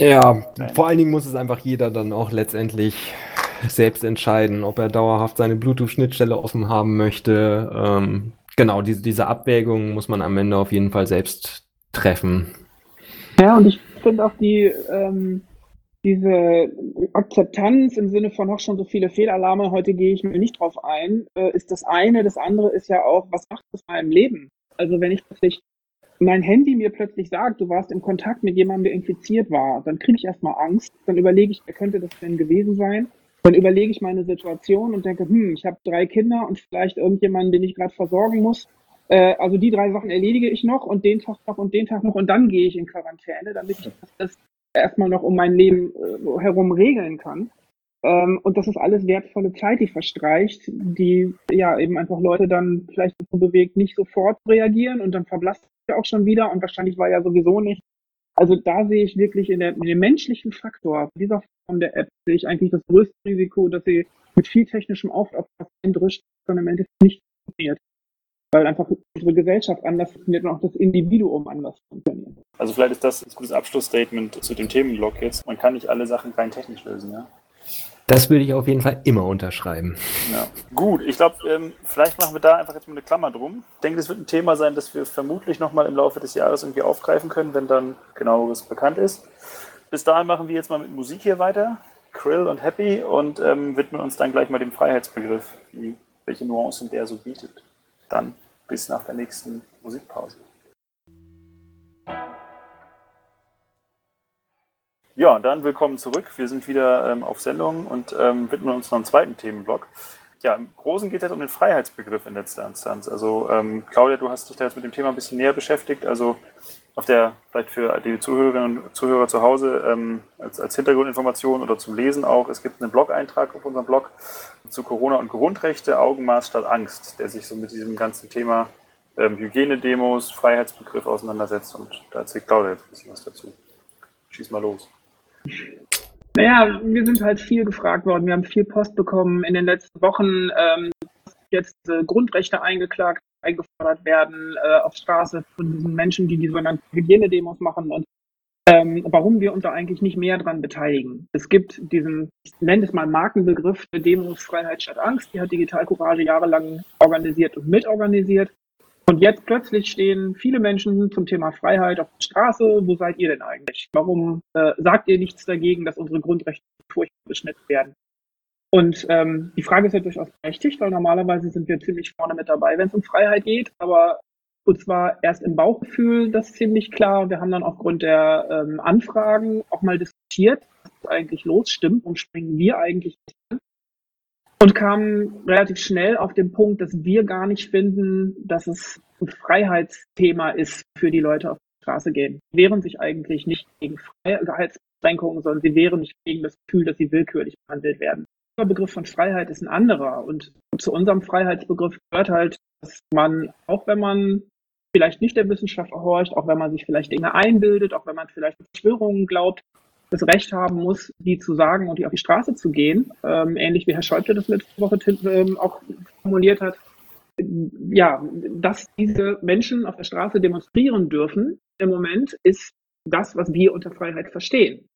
Ja, vor allen Dingen muss es einfach jeder dann auch letztendlich selbst entscheiden, ob er dauerhaft seine Bluetooth-Schnittstelle offen haben möchte. Ähm, genau, diese, diese Abwägung muss man am Ende auf jeden Fall selbst treffen. Ja, und ich finde auch die, ähm, diese Akzeptanz im Sinne von noch schon so viele Fehlalarme, heute gehe ich mir nicht drauf ein, äh, ist das eine. Das andere ist ja auch, was macht das meinem Leben? Also wenn ich plötzlich mein Handy mir plötzlich sagt, du warst in Kontakt mit jemandem, der infiziert war, dann kriege ich erstmal Angst, dann überlege ich, wer könnte das denn gewesen sein? Dann überlege ich meine Situation und denke, hm, ich habe drei Kinder und vielleicht irgendjemanden, den ich gerade versorgen muss. Äh, also die drei Sachen erledige ich noch und den Tag noch und den Tag noch und dann gehe ich in Quarantäne, damit ich das erstmal noch um mein Leben äh, herum regeln kann. Ähm, und das ist alles wertvolle Zeit, die verstreicht, die ja eben einfach Leute dann vielleicht dazu bewegt, nicht sofort reagieren und dann verblasst auch schon wieder und wahrscheinlich war ja sowieso nicht also da sehe ich wirklich in, der, in dem menschlichen Faktor dieser Form der App sehe ich eigentlich das größte Risiko, dass sie mit viel technischem Aufwand eindrischt, sondern im Endeffekt nicht funktioniert. Weil einfach unsere Gesellschaft anders funktioniert und auch das Individuum anders funktioniert. Also vielleicht ist das ein gutes Abschlussstatement zu dem Themenblock jetzt. Man kann nicht alle Sachen rein technisch lösen, ja? Das würde ich auf jeden Fall immer unterschreiben. Ja. Gut, ich glaube, ähm, vielleicht machen wir da einfach jetzt mal eine Klammer drum. Ich denke, das wird ein Thema sein, das wir vermutlich nochmal im Laufe des Jahres irgendwie aufgreifen können, wenn dann genaueres bekannt ist. Bis dahin machen wir jetzt mal mit Musik hier weiter. Krill und Happy und ähm, widmen uns dann gleich mal dem Freiheitsbegriff, wie, welche Nuancen der so bietet. Dann bis nach der nächsten Musikpause. Ja, dann willkommen zurück. Wir sind wieder ähm, auf Sendung und ähm, widmen uns noch einem zweiten Themenblock. Ja, im Großen geht es um den Freiheitsbegriff in letzter Instanz. Also ähm, Claudia, du hast dich da jetzt mit dem Thema ein bisschen näher beschäftigt. Also auf der, vielleicht für die Zuhörerinnen und Zuhörer zu Hause, ähm, als, als Hintergrundinformation oder zum Lesen auch, es gibt einen Blog-Eintrag auf unserem Blog zu Corona und Grundrechte, Augenmaß statt Angst, der sich so mit diesem ganzen Thema ähm, Hygienedemos, Freiheitsbegriff auseinandersetzt. Und da erzählt Claudia jetzt ein bisschen was dazu. Schieß mal los. Naja, wir sind halt viel gefragt worden. Wir haben viel Post bekommen in den letzten Wochen, ähm, jetzt äh, Grundrechte eingeklagt, eingefordert werden äh, auf Straße von diesen Menschen, die die sogenannten Hygienedemos machen und ähm, warum wir uns da eigentlich nicht mehr dran beteiligen. Es gibt diesen, ich nenne es mal Markenbegriff der Demos Freiheit statt Angst, die hat Digital Courage jahrelang organisiert und mitorganisiert. Und jetzt plötzlich stehen viele Menschen zum Thema Freiheit auf der Straße. Wo seid ihr denn eigentlich? Warum äh, sagt ihr nichts dagegen, dass unsere Grundrechte furchtbar beschnitten werden? Und ähm, die Frage ist ja durchaus berechtigt, weil normalerweise sind wir ziemlich vorne mit dabei, wenn es um Freiheit geht. Aber und zwar erst im Bauchgefühl, das ziemlich klar. Wir haben dann aufgrund der ähm, Anfragen auch mal diskutiert, was eigentlich los, stimmt, und springen wir eigentlich? Und kamen relativ schnell auf den Punkt, dass wir gar nicht finden, dass es ein Freiheitsthema ist für die Leute auf die Straße gehen. Sie wehren sich eigentlich nicht gegen Freiheitsbeschränkungen, sondern sie wehren sich gegen das Gefühl, dass sie willkürlich behandelt werden. Der Begriff von Freiheit ist ein anderer. Und zu unserem Freiheitsbegriff gehört halt, dass man, auch wenn man vielleicht nicht der Wissenschaft horcht, auch wenn man sich vielleicht Dinge einbildet, auch wenn man vielleicht Verschwörungen glaubt, das Recht haben muss, die zu sagen und die auf die Straße zu gehen, ähm, ähnlich wie Herr Schäuble das letzte Woche ähm, auch formuliert hat, ja, dass diese Menschen auf der Straße demonstrieren dürfen, im Moment ist das, was wir unter Freiheit verstehen.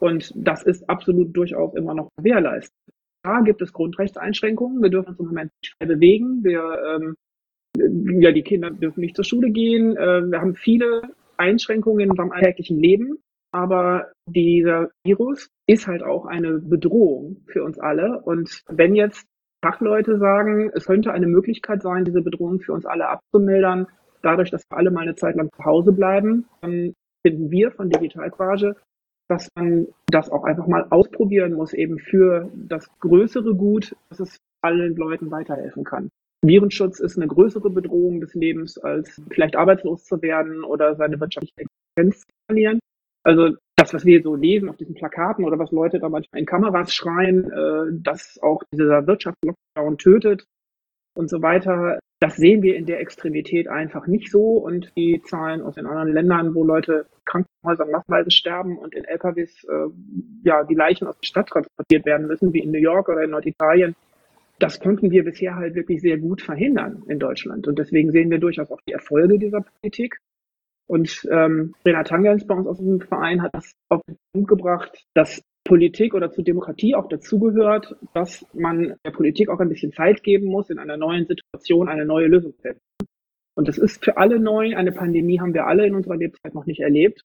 Und das ist absolut durchaus immer noch gewährleistet. Da gibt es Grundrechtseinschränkungen. Wir dürfen uns im Moment nicht frei bewegen. Wir ähm, ja, die Kinder dürfen nicht zur Schule gehen. Äh, wir haben viele Einschränkungen in unserem alltäglichen Leben. Aber dieser Virus ist halt auch eine Bedrohung für uns alle. Und wenn jetzt Fachleute sagen, es könnte eine Möglichkeit sein, diese Bedrohung für uns alle abzumildern, dadurch, dass wir alle mal eine Zeit lang zu Hause bleiben, dann finden wir von Digitalcourage, dass man das auch einfach mal ausprobieren muss, eben für das größere Gut, dass es allen Leuten weiterhelfen kann. Virenschutz ist eine größere Bedrohung des Lebens, als vielleicht arbeitslos zu werden oder seine wirtschaftliche Existenz zu verlieren. Also das, was wir so lesen auf diesen Plakaten oder was Leute da manchmal in Kameras schreien, äh, dass auch dieser Wirtschaftslockdown tötet und so weiter, das sehen wir in der Extremität einfach nicht so. Und die Zahlen aus den anderen Ländern, wo Leute Krankenhäusern massenweise sterben und in LKWs äh, ja die Leichen aus der Stadt transportiert werden müssen, wie in New York oder in Norditalien, das konnten wir bisher halt wirklich sehr gut verhindern in Deutschland. Und deswegen sehen wir durchaus auch die Erfolge dieser Politik. Und ähm, Renat Tangens bei uns aus dem Verein hat das auf den Punkt gebracht, dass Politik oder zur Demokratie auch dazugehört, dass man der Politik auch ein bisschen Zeit geben muss, in einer neuen Situation eine neue Lösung zu finden. Und das ist für alle neu. Eine Pandemie haben wir alle in unserer Lebzeit noch nicht erlebt.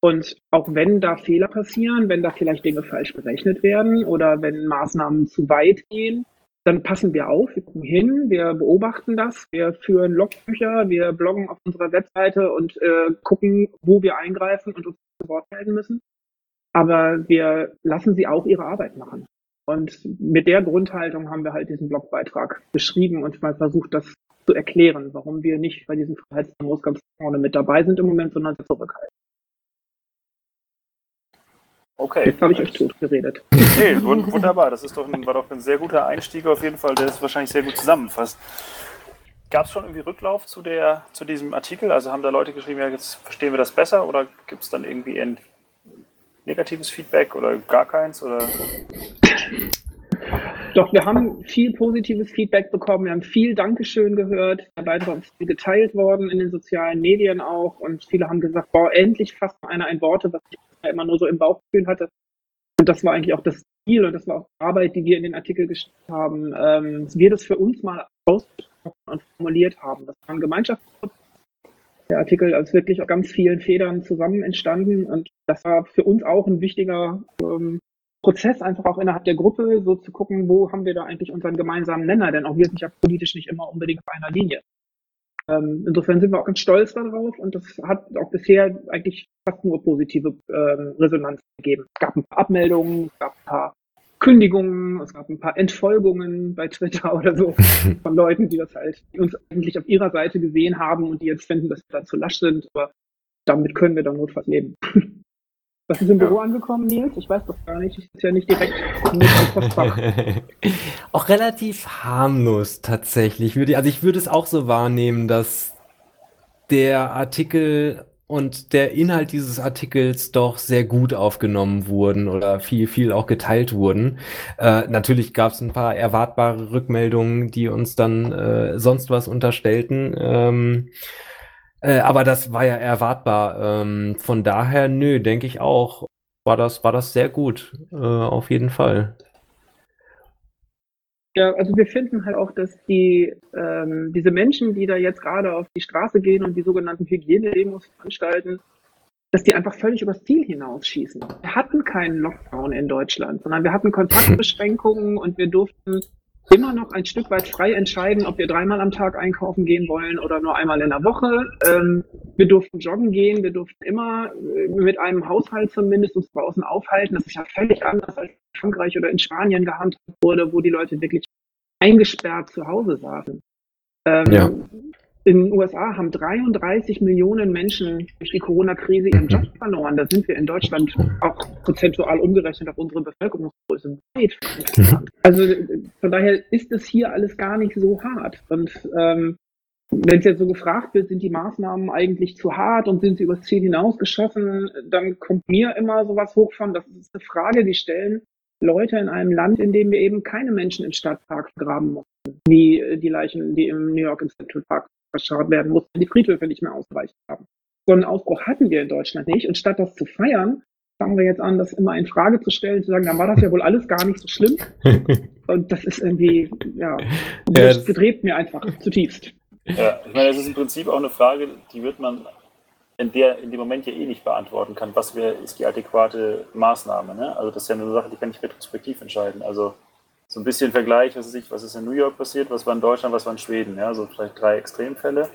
Und auch wenn da Fehler passieren, wenn da vielleicht Dinge falsch berechnet werden oder wenn Maßnahmen zu weit gehen, dann passen wir auf, wir gucken hin, wir beobachten das, wir führen Logbücher, wir bloggen auf unserer Webseite und äh, gucken, wo wir eingreifen und uns zu Wort melden müssen. Aber wir lassen sie auch ihre Arbeit machen. Und mit der Grundhaltung haben wir halt diesen Blogbeitrag geschrieben und mal versucht, das zu erklären, warum wir nicht bei diesen vorne mit dabei sind im Moment, sondern zurückhalten. Okay. Jetzt habe ich euch tot geredet. Nee, wunderbar. Das ist doch ein, war doch ein sehr guter Einstieg auf jeden Fall, der es wahrscheinlich sehr gut zusammenfasst. Gab es schon irgendwie Rücklauf zu, der, zu diesem Artikel? Also haben da Leute geschrieben, ja, jetzt verstehen wir das besser oder gibt es dann irgendwie ein negatives Feedback oder gar keins? Oder? Doch, wir haben viel positives Feedback bekommen. Wir haben viel Dankeschön gehört. Der Beitrag ist viel geteilt worden in den sozialen Medien auch. Und viele haben gesagt, boah, endlich fasst einer ein Worte, was ich immer nur so im Bauchgefühl hatte. Und das war eigentlich auch das Ziel und das war auch die Arbeit, die wir in den Artikel geschrieben haben, ähm, dass wir das für uns mal ausgesprochen und formuliert haben. Das war ein Gemeinschaftsprozess. Der Artikel ist wirklich aus ganz vielen Federn zusammen entstanden und das war für uns auch ein wichtiger ähm, Prozess, einfach auch innerhalb der Gruppe, so zu gucken, wo haben wir da eigentlich unseren gemeinsamen Nenner, denn auch wir sind ja politisch nicht immer unbedingt auf einer Linie. Ähm, insofern sind wir auch ganz stolz darauf und das hat auch bisher eigentlich fast nur positive ähm, Resonanz gegeben. Es gab ein paar Abmeldungen, es gab ein paar Kündigungen, es gab ein paar Entfolgungen bei Twitter oder so von Leuten, die das halt die uns eigentlich auf ihrer Seite gesehen haben und die jetzt finden, dass wir da zu lasch sind, aber damit können wir dann notfalls leben. Was ist im Büro angekommen, Nils? Ich weiß doch gar nicht. Ich ist ja nicht direkt Auch relativ harmlos tatsächlich. Also ich würde es auch so wahrnehmen, dass der Artikel und der Inhalt dieses Artikels doch sehr gut aufgenommen wurden oder viel, viel auch geteilt wurden. Äh, natürlich gab es ein paar erwartbare Rückmeldungen, die uns dann äh, sonst was unterstellten. Ähm, äh, aber das war ja erwartbar. Ähm, von daher, nö, denke ich auch, war das, war das sehr gut. Äh, auf jeden Fall. Ja, also wir finden halt auch, dass die ähm, diese Menschen, die da jetzt gerade auf die Straße gehen und die sogenannten Hygienedemos veranstalten, dass die einfach völlig übers Ziel hinausschießen. Wir hatten keinen Lockdown in Deutschland, sondern wir hatten Kontaktbeschränkungen und wir durften immer noch ein Stück weit frei entscheiden, ob wir dreimal am Tag einkaufen gehen wollen oder nur einmal in der Woche. Ähm, wir durften joggen gehen, wir durften immer äh, mit einem Haushalt zumindest uns draußen aufhalten. Das ist ja völlig anders als in Frankreich oder in Spanien gehandhabt wurde, wo die Leute wirklich eingesperrt zu Hause saßen. Ähm, ja. In den USA haben 33 Millionen Menschen durch die Corona-Krise ihren Job verloren. Da sind wir in Deutschland auch prozentual umgerechnet auf unsere Bevölkerungsgröße weit entfernt. Also von daher ist es hier alles gar nicht so hart. Und ähm, wenn es jetzt so gefragt wird, sind die Maßnahmen eigentlich zu hart und sind sie übers Ziel hinausgeschossen, dann kommt mir immer sowas hoch von, das ist eine Frage, die stellen Leute in einem Land, in dem wir eben keine Menschen im Stadtpark graben mussten, wie die Leichen, die im New York Institute Park verscharrt werden mussten, die Friedhöfe nicht mehr ausreichend haben. So einen Ausbruch hatten wir in Deutschland nicht. Und statt das zu feiern, fangen wir jetzt an, das immer in Frage zu stellen, zu sagen, dann war das ja wohl alles gar nicht so schlimm. Und das ist irgendwie, ja, das gedreht mir einfach zutiefst. Ja, ich meine, es ist im Prinzip auch eine Frage, die wird man in, der, in dem Moment ja eh nicht beantworten kann. Was wär, ist die adäquate Maßnahme? Ne? Also das ist ja eine Sache, die kann ich retrospektiv entscheiden. Also so ein bisschen Vergleich, was ist, ich, was ist in New York passiert, was war in Deutschland, was war in Schweden, ja, so vielleicht drei Extremfälle.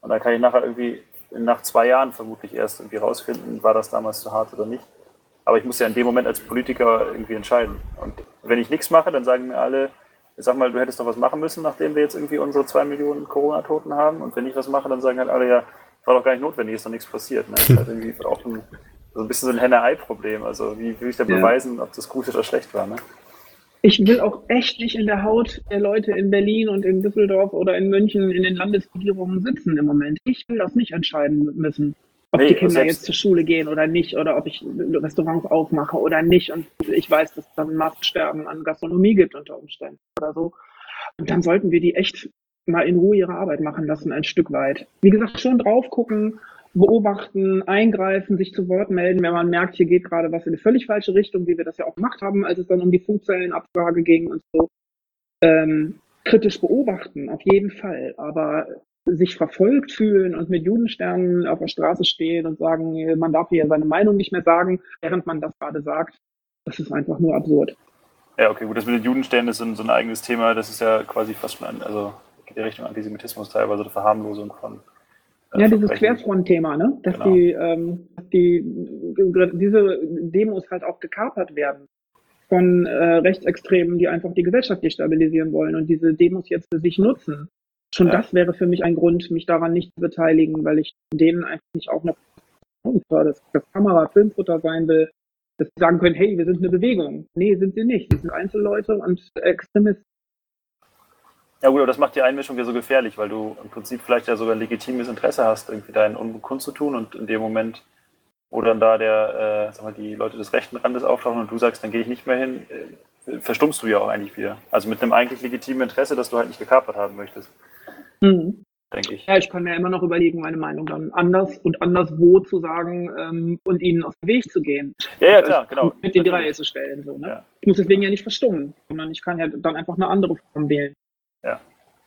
Und dann kann ich nachher irgendwie nach zwei Jahren vermutlich erst irgendwie rausfinden, war das damals zu hart oder nicht. Aber ich muss ja in dem Moment als Politiker irgendwie entscheiden. Und wenn ich nichts mache, dann sagen mir alle, sag mal, du hättest doch was machen müssen, nachdem wir jetzt irgendwie unsere zwei Millionen Corona-Toten haben. Und wenn ich was mache, dann sagen halt alle, ja, war doch gar nicht notwendig, ist doch nichts passiert. Ne? Das ist halt irgendwie auch ein, so ein bisschen so ein Henne-Ei-Problem. Also wie will ich da beweisen, ob das gut oder schlecht war? Ne? Ich will auch echt nicht in der Haut der Leute in Berlin und in Düsseldorf oder in München in den Landesregierungen sitzen im Moment. Ich will das nicht entscheiden müssen, ob nee, die Kinder jetzt zur Schule gehen oder nicht oder ob ich Restaurants aufmache oder nicht. Und ich weiß, dass es dann Massensterben an Gastronomie gibt unter Umständen oder so. Und dann sollten wir die echt mal in Ruhe ihre Arbeit machen lassen, ein Stück weit. Wie gesagt, schon drauf gucken, beobachten, eingreifen, sich zu Wort melden, wenn man merkt, hier geht gerade was in eine völlig falsche Richtung, wie wir das ja auch gemacht haben, als es dann um die Funkzellenabfrage ging und so. Ähm, kritisch beobachten, auf jeden Fall. Aber sich verfolgt fühlen und mit Judensternen auf der Straße stehen und sagen, man darf hier seine Meinung nicht mehr sagen, während man das gerade sagt, das ist einfach nur absurd. Ja, okay, gut, das mit den Judensternen ist so ein, so ein eigenes Thema, das ist ja quasi fast schon, also geht in Richtung Antisemitismus teilweise, die Verharmlosung von ja, dieses Querfront-Thema, ne? dass genau. die, ähm, die, diese Demos halt auch gekapert werden von äh, Rechtsextremen, die einfach die Gesellschaft destabilisieren wollen und diese Demos jetzt für sich nutzen. Schon ja. das wäre für mich ein Grund, mich daran nicht zu beteiligen, weil ich denen einfach nicht auch noch das, das Kamera, Filmfutter sein will, dass sie sagen können, hey, wir sind eine Bewegung. Nee, sind sie nicht. Sie sind Einzelleute und Extremisten. Ja gut, aber das macht die Einmischung ja so gefährlich, weil du im Prinzip vielleicht ja sogar ein legitimes Interesse hast, irgendwie deinen Unbekund zu tun und in dem Moment, wo dann da der, äh, sag mal, die Leute des rechten Randes auftauchen und du sagst, dann gehe ich nicht mehr hin, äh, verstummst du ja auch eigentlich wieder. Also mit einem eigentlich legitimen Interesse, das du halt nicht gekapert haben möchtest. Mhm. Denke ich. Ja, ich kann mir immer noch überlegen, meine Meinung dann anders und anderswo zu sagen ähm, und ihnen aus dem Weg zu gehen. Ja, ja, klar, genau. Mit in die Reihe zu stellen. So, ne? Ja. Ich muss deswegen ja nicht verstummen, sondern ich kann ja dann einfach eine andere Form wählen. Ja.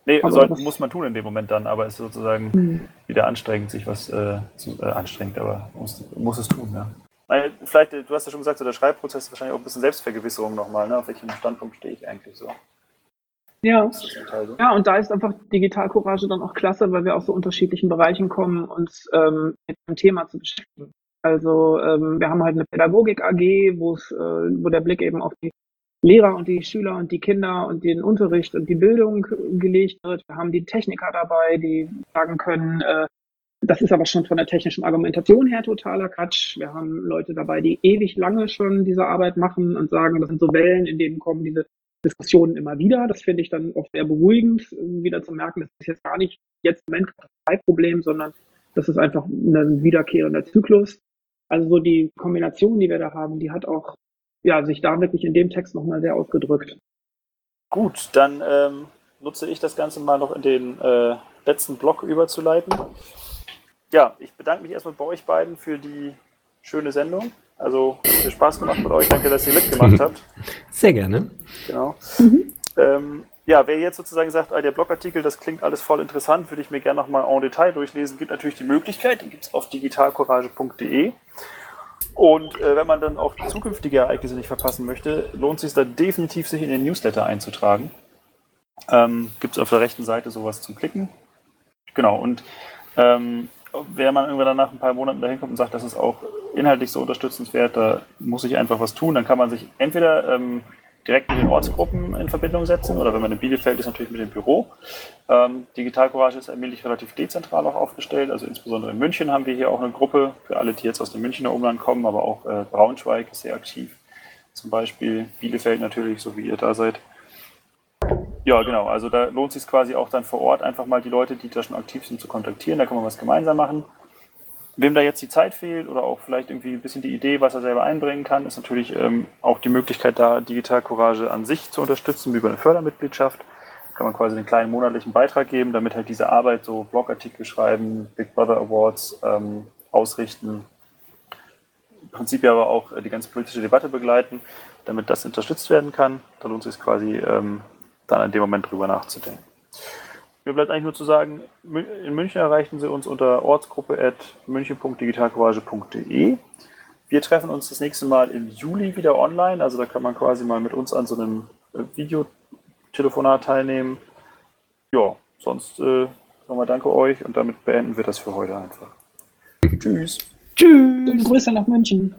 Nee, soll, muss man tun in dem Moment dann, aber es ist sozusagen mhm. wieder anstrengend, sich was äh, zu, äh, anstrengend, aber muss, muss es tun, ja. Weil vielleicht, du hast ja schon gesagt, so der Schreibprozess ist wahrscheinlich auch ein bisschen Selbstvergewisserung nochmal, ne? Auf welchem Standpunkt stehe ich eigentlich so? Ja. ja, und da ist einfach Digitalcourage dann auch klasse, weil wir aus so unterschiedlichen Bereichen kommen, uns ähm, mit dem Thema zu beschäftigen. Also ähm, wir haben halt eine Pädagogik AG, wo es, äh, wo der Blick eben auf die Lehrer und die Schüler und die Kinder und den Unterricht und die Bildung gelegt wird. Wir haben die Techniker dabei, die sagen können, äh, das ist aber schon von der technischen Argumentation her totaler Quatsch. Wir haben Leute dabei, die ewig lange schon diese Arbeit machen und sagen, das sind so Wellen, in denen kommen diese Diskussionen immer wieder. Das finde ich dann auch sehr beruhigend, wieder zu merken, das ist jetzt gar nicht jetzt im Moment kein Problem, sondern das ist einfach ein wiederkehrender Zyklus. Also so die Kombination, die wir da haben, die hat auch ja, sich da wirklich in dem Text nochmal sehr ausgedrückt. Gut, dann ähm, nutze ich das Ganze mal noch in den äh, letzten Block überzuleiten. Ja, ich bedanke mich erstmal bei euch beiden für die schöne Sendung. Also viel Spaß gemacht mit euch. Danke, dass ihr mitgemacht habt. Sehr gerne. Genau. Mhm. Ähm, ja, wer jetzt sozusagen sagt, ah, der Blogartikel, das klingt alles voll interessant, würde ich mir gerne nochmal en Detail durchlesen, gibt natürlich die Möglichkeit, die gibt es auf digitalcourage.de. Und äh, wenn man dann auch zukünftige Ereignisse nicht verpassen möchte, lohnt es sich da definitiv, sich in den Newsletter einzutragen. Ähm, gibt es auf der rechten Seite sowas zum Klicken. Genau, und ähm, wenn man irgendwann nach ein paar Monaten dahin kommt und sagt, das ist auch inhaltlich so unterstützenswert, da muss ich einfach was tun, dann kann man sich entweder ähm, direkt mit den Ortsgruppen in Verbindung setzen oder wenn man in Bielefeld ist, natürlich mit dem Büro. Ähm, Digital Courage ist allmählich relativ dezentral auch aufgestellt, also insbesondere in München haben wir hier auch eine Gruppe für alle, die jetzt aus dem Münchner Umland kommen, aber auch äh, Braunschweig ist sehr aktiv. Zum Beispiel Bielefeld natürlich, so wie ihr da seid. Ja, genau. Also da lohnt es sich quasi auch dann vor Ort einfach mal die Leute, die da schon aktiv sind, zu kontaktieren. Da kann man was gemeinsam machen. Wem da jetzt die Zeit fehlt oder auch vielleicht irgendwie ein bisschen die Idee, was er selber einbringen kann, ist natürlich ähm, auch die Möglichkeit da, Digital Courage an sich zu unterstützen, wie bei einer Fördermitgliedschaft. Da kann man quasi einen kleinen monatlichen Beitrag geben, damit halt diese Arbeit, so Blogartikel schreiben, Big Brother Awards ähm, ausrichten, im Prinzip ja aber auch die ganze politische Debatte begleiten, damit das unterstützt werden kann. Da lohnt es sich quasi ähm, dann in dem Moment drüber nachzudenken. Mir bleibt eigentlich nur zu sagen, in München erreichen Sie uns unter ortsgruppe.münchen.digitalcourage.de. Wir treffen uns das nächste Mal im Juli wieder online, also da kann man quasi mal mit uns an so einem äh, Videotelefonat teilnehmen. Ja, sonst äh, nochmal danke euch und damit beenden wir das für heute einfach. Tschüss. Tschüss. Grüße nach München.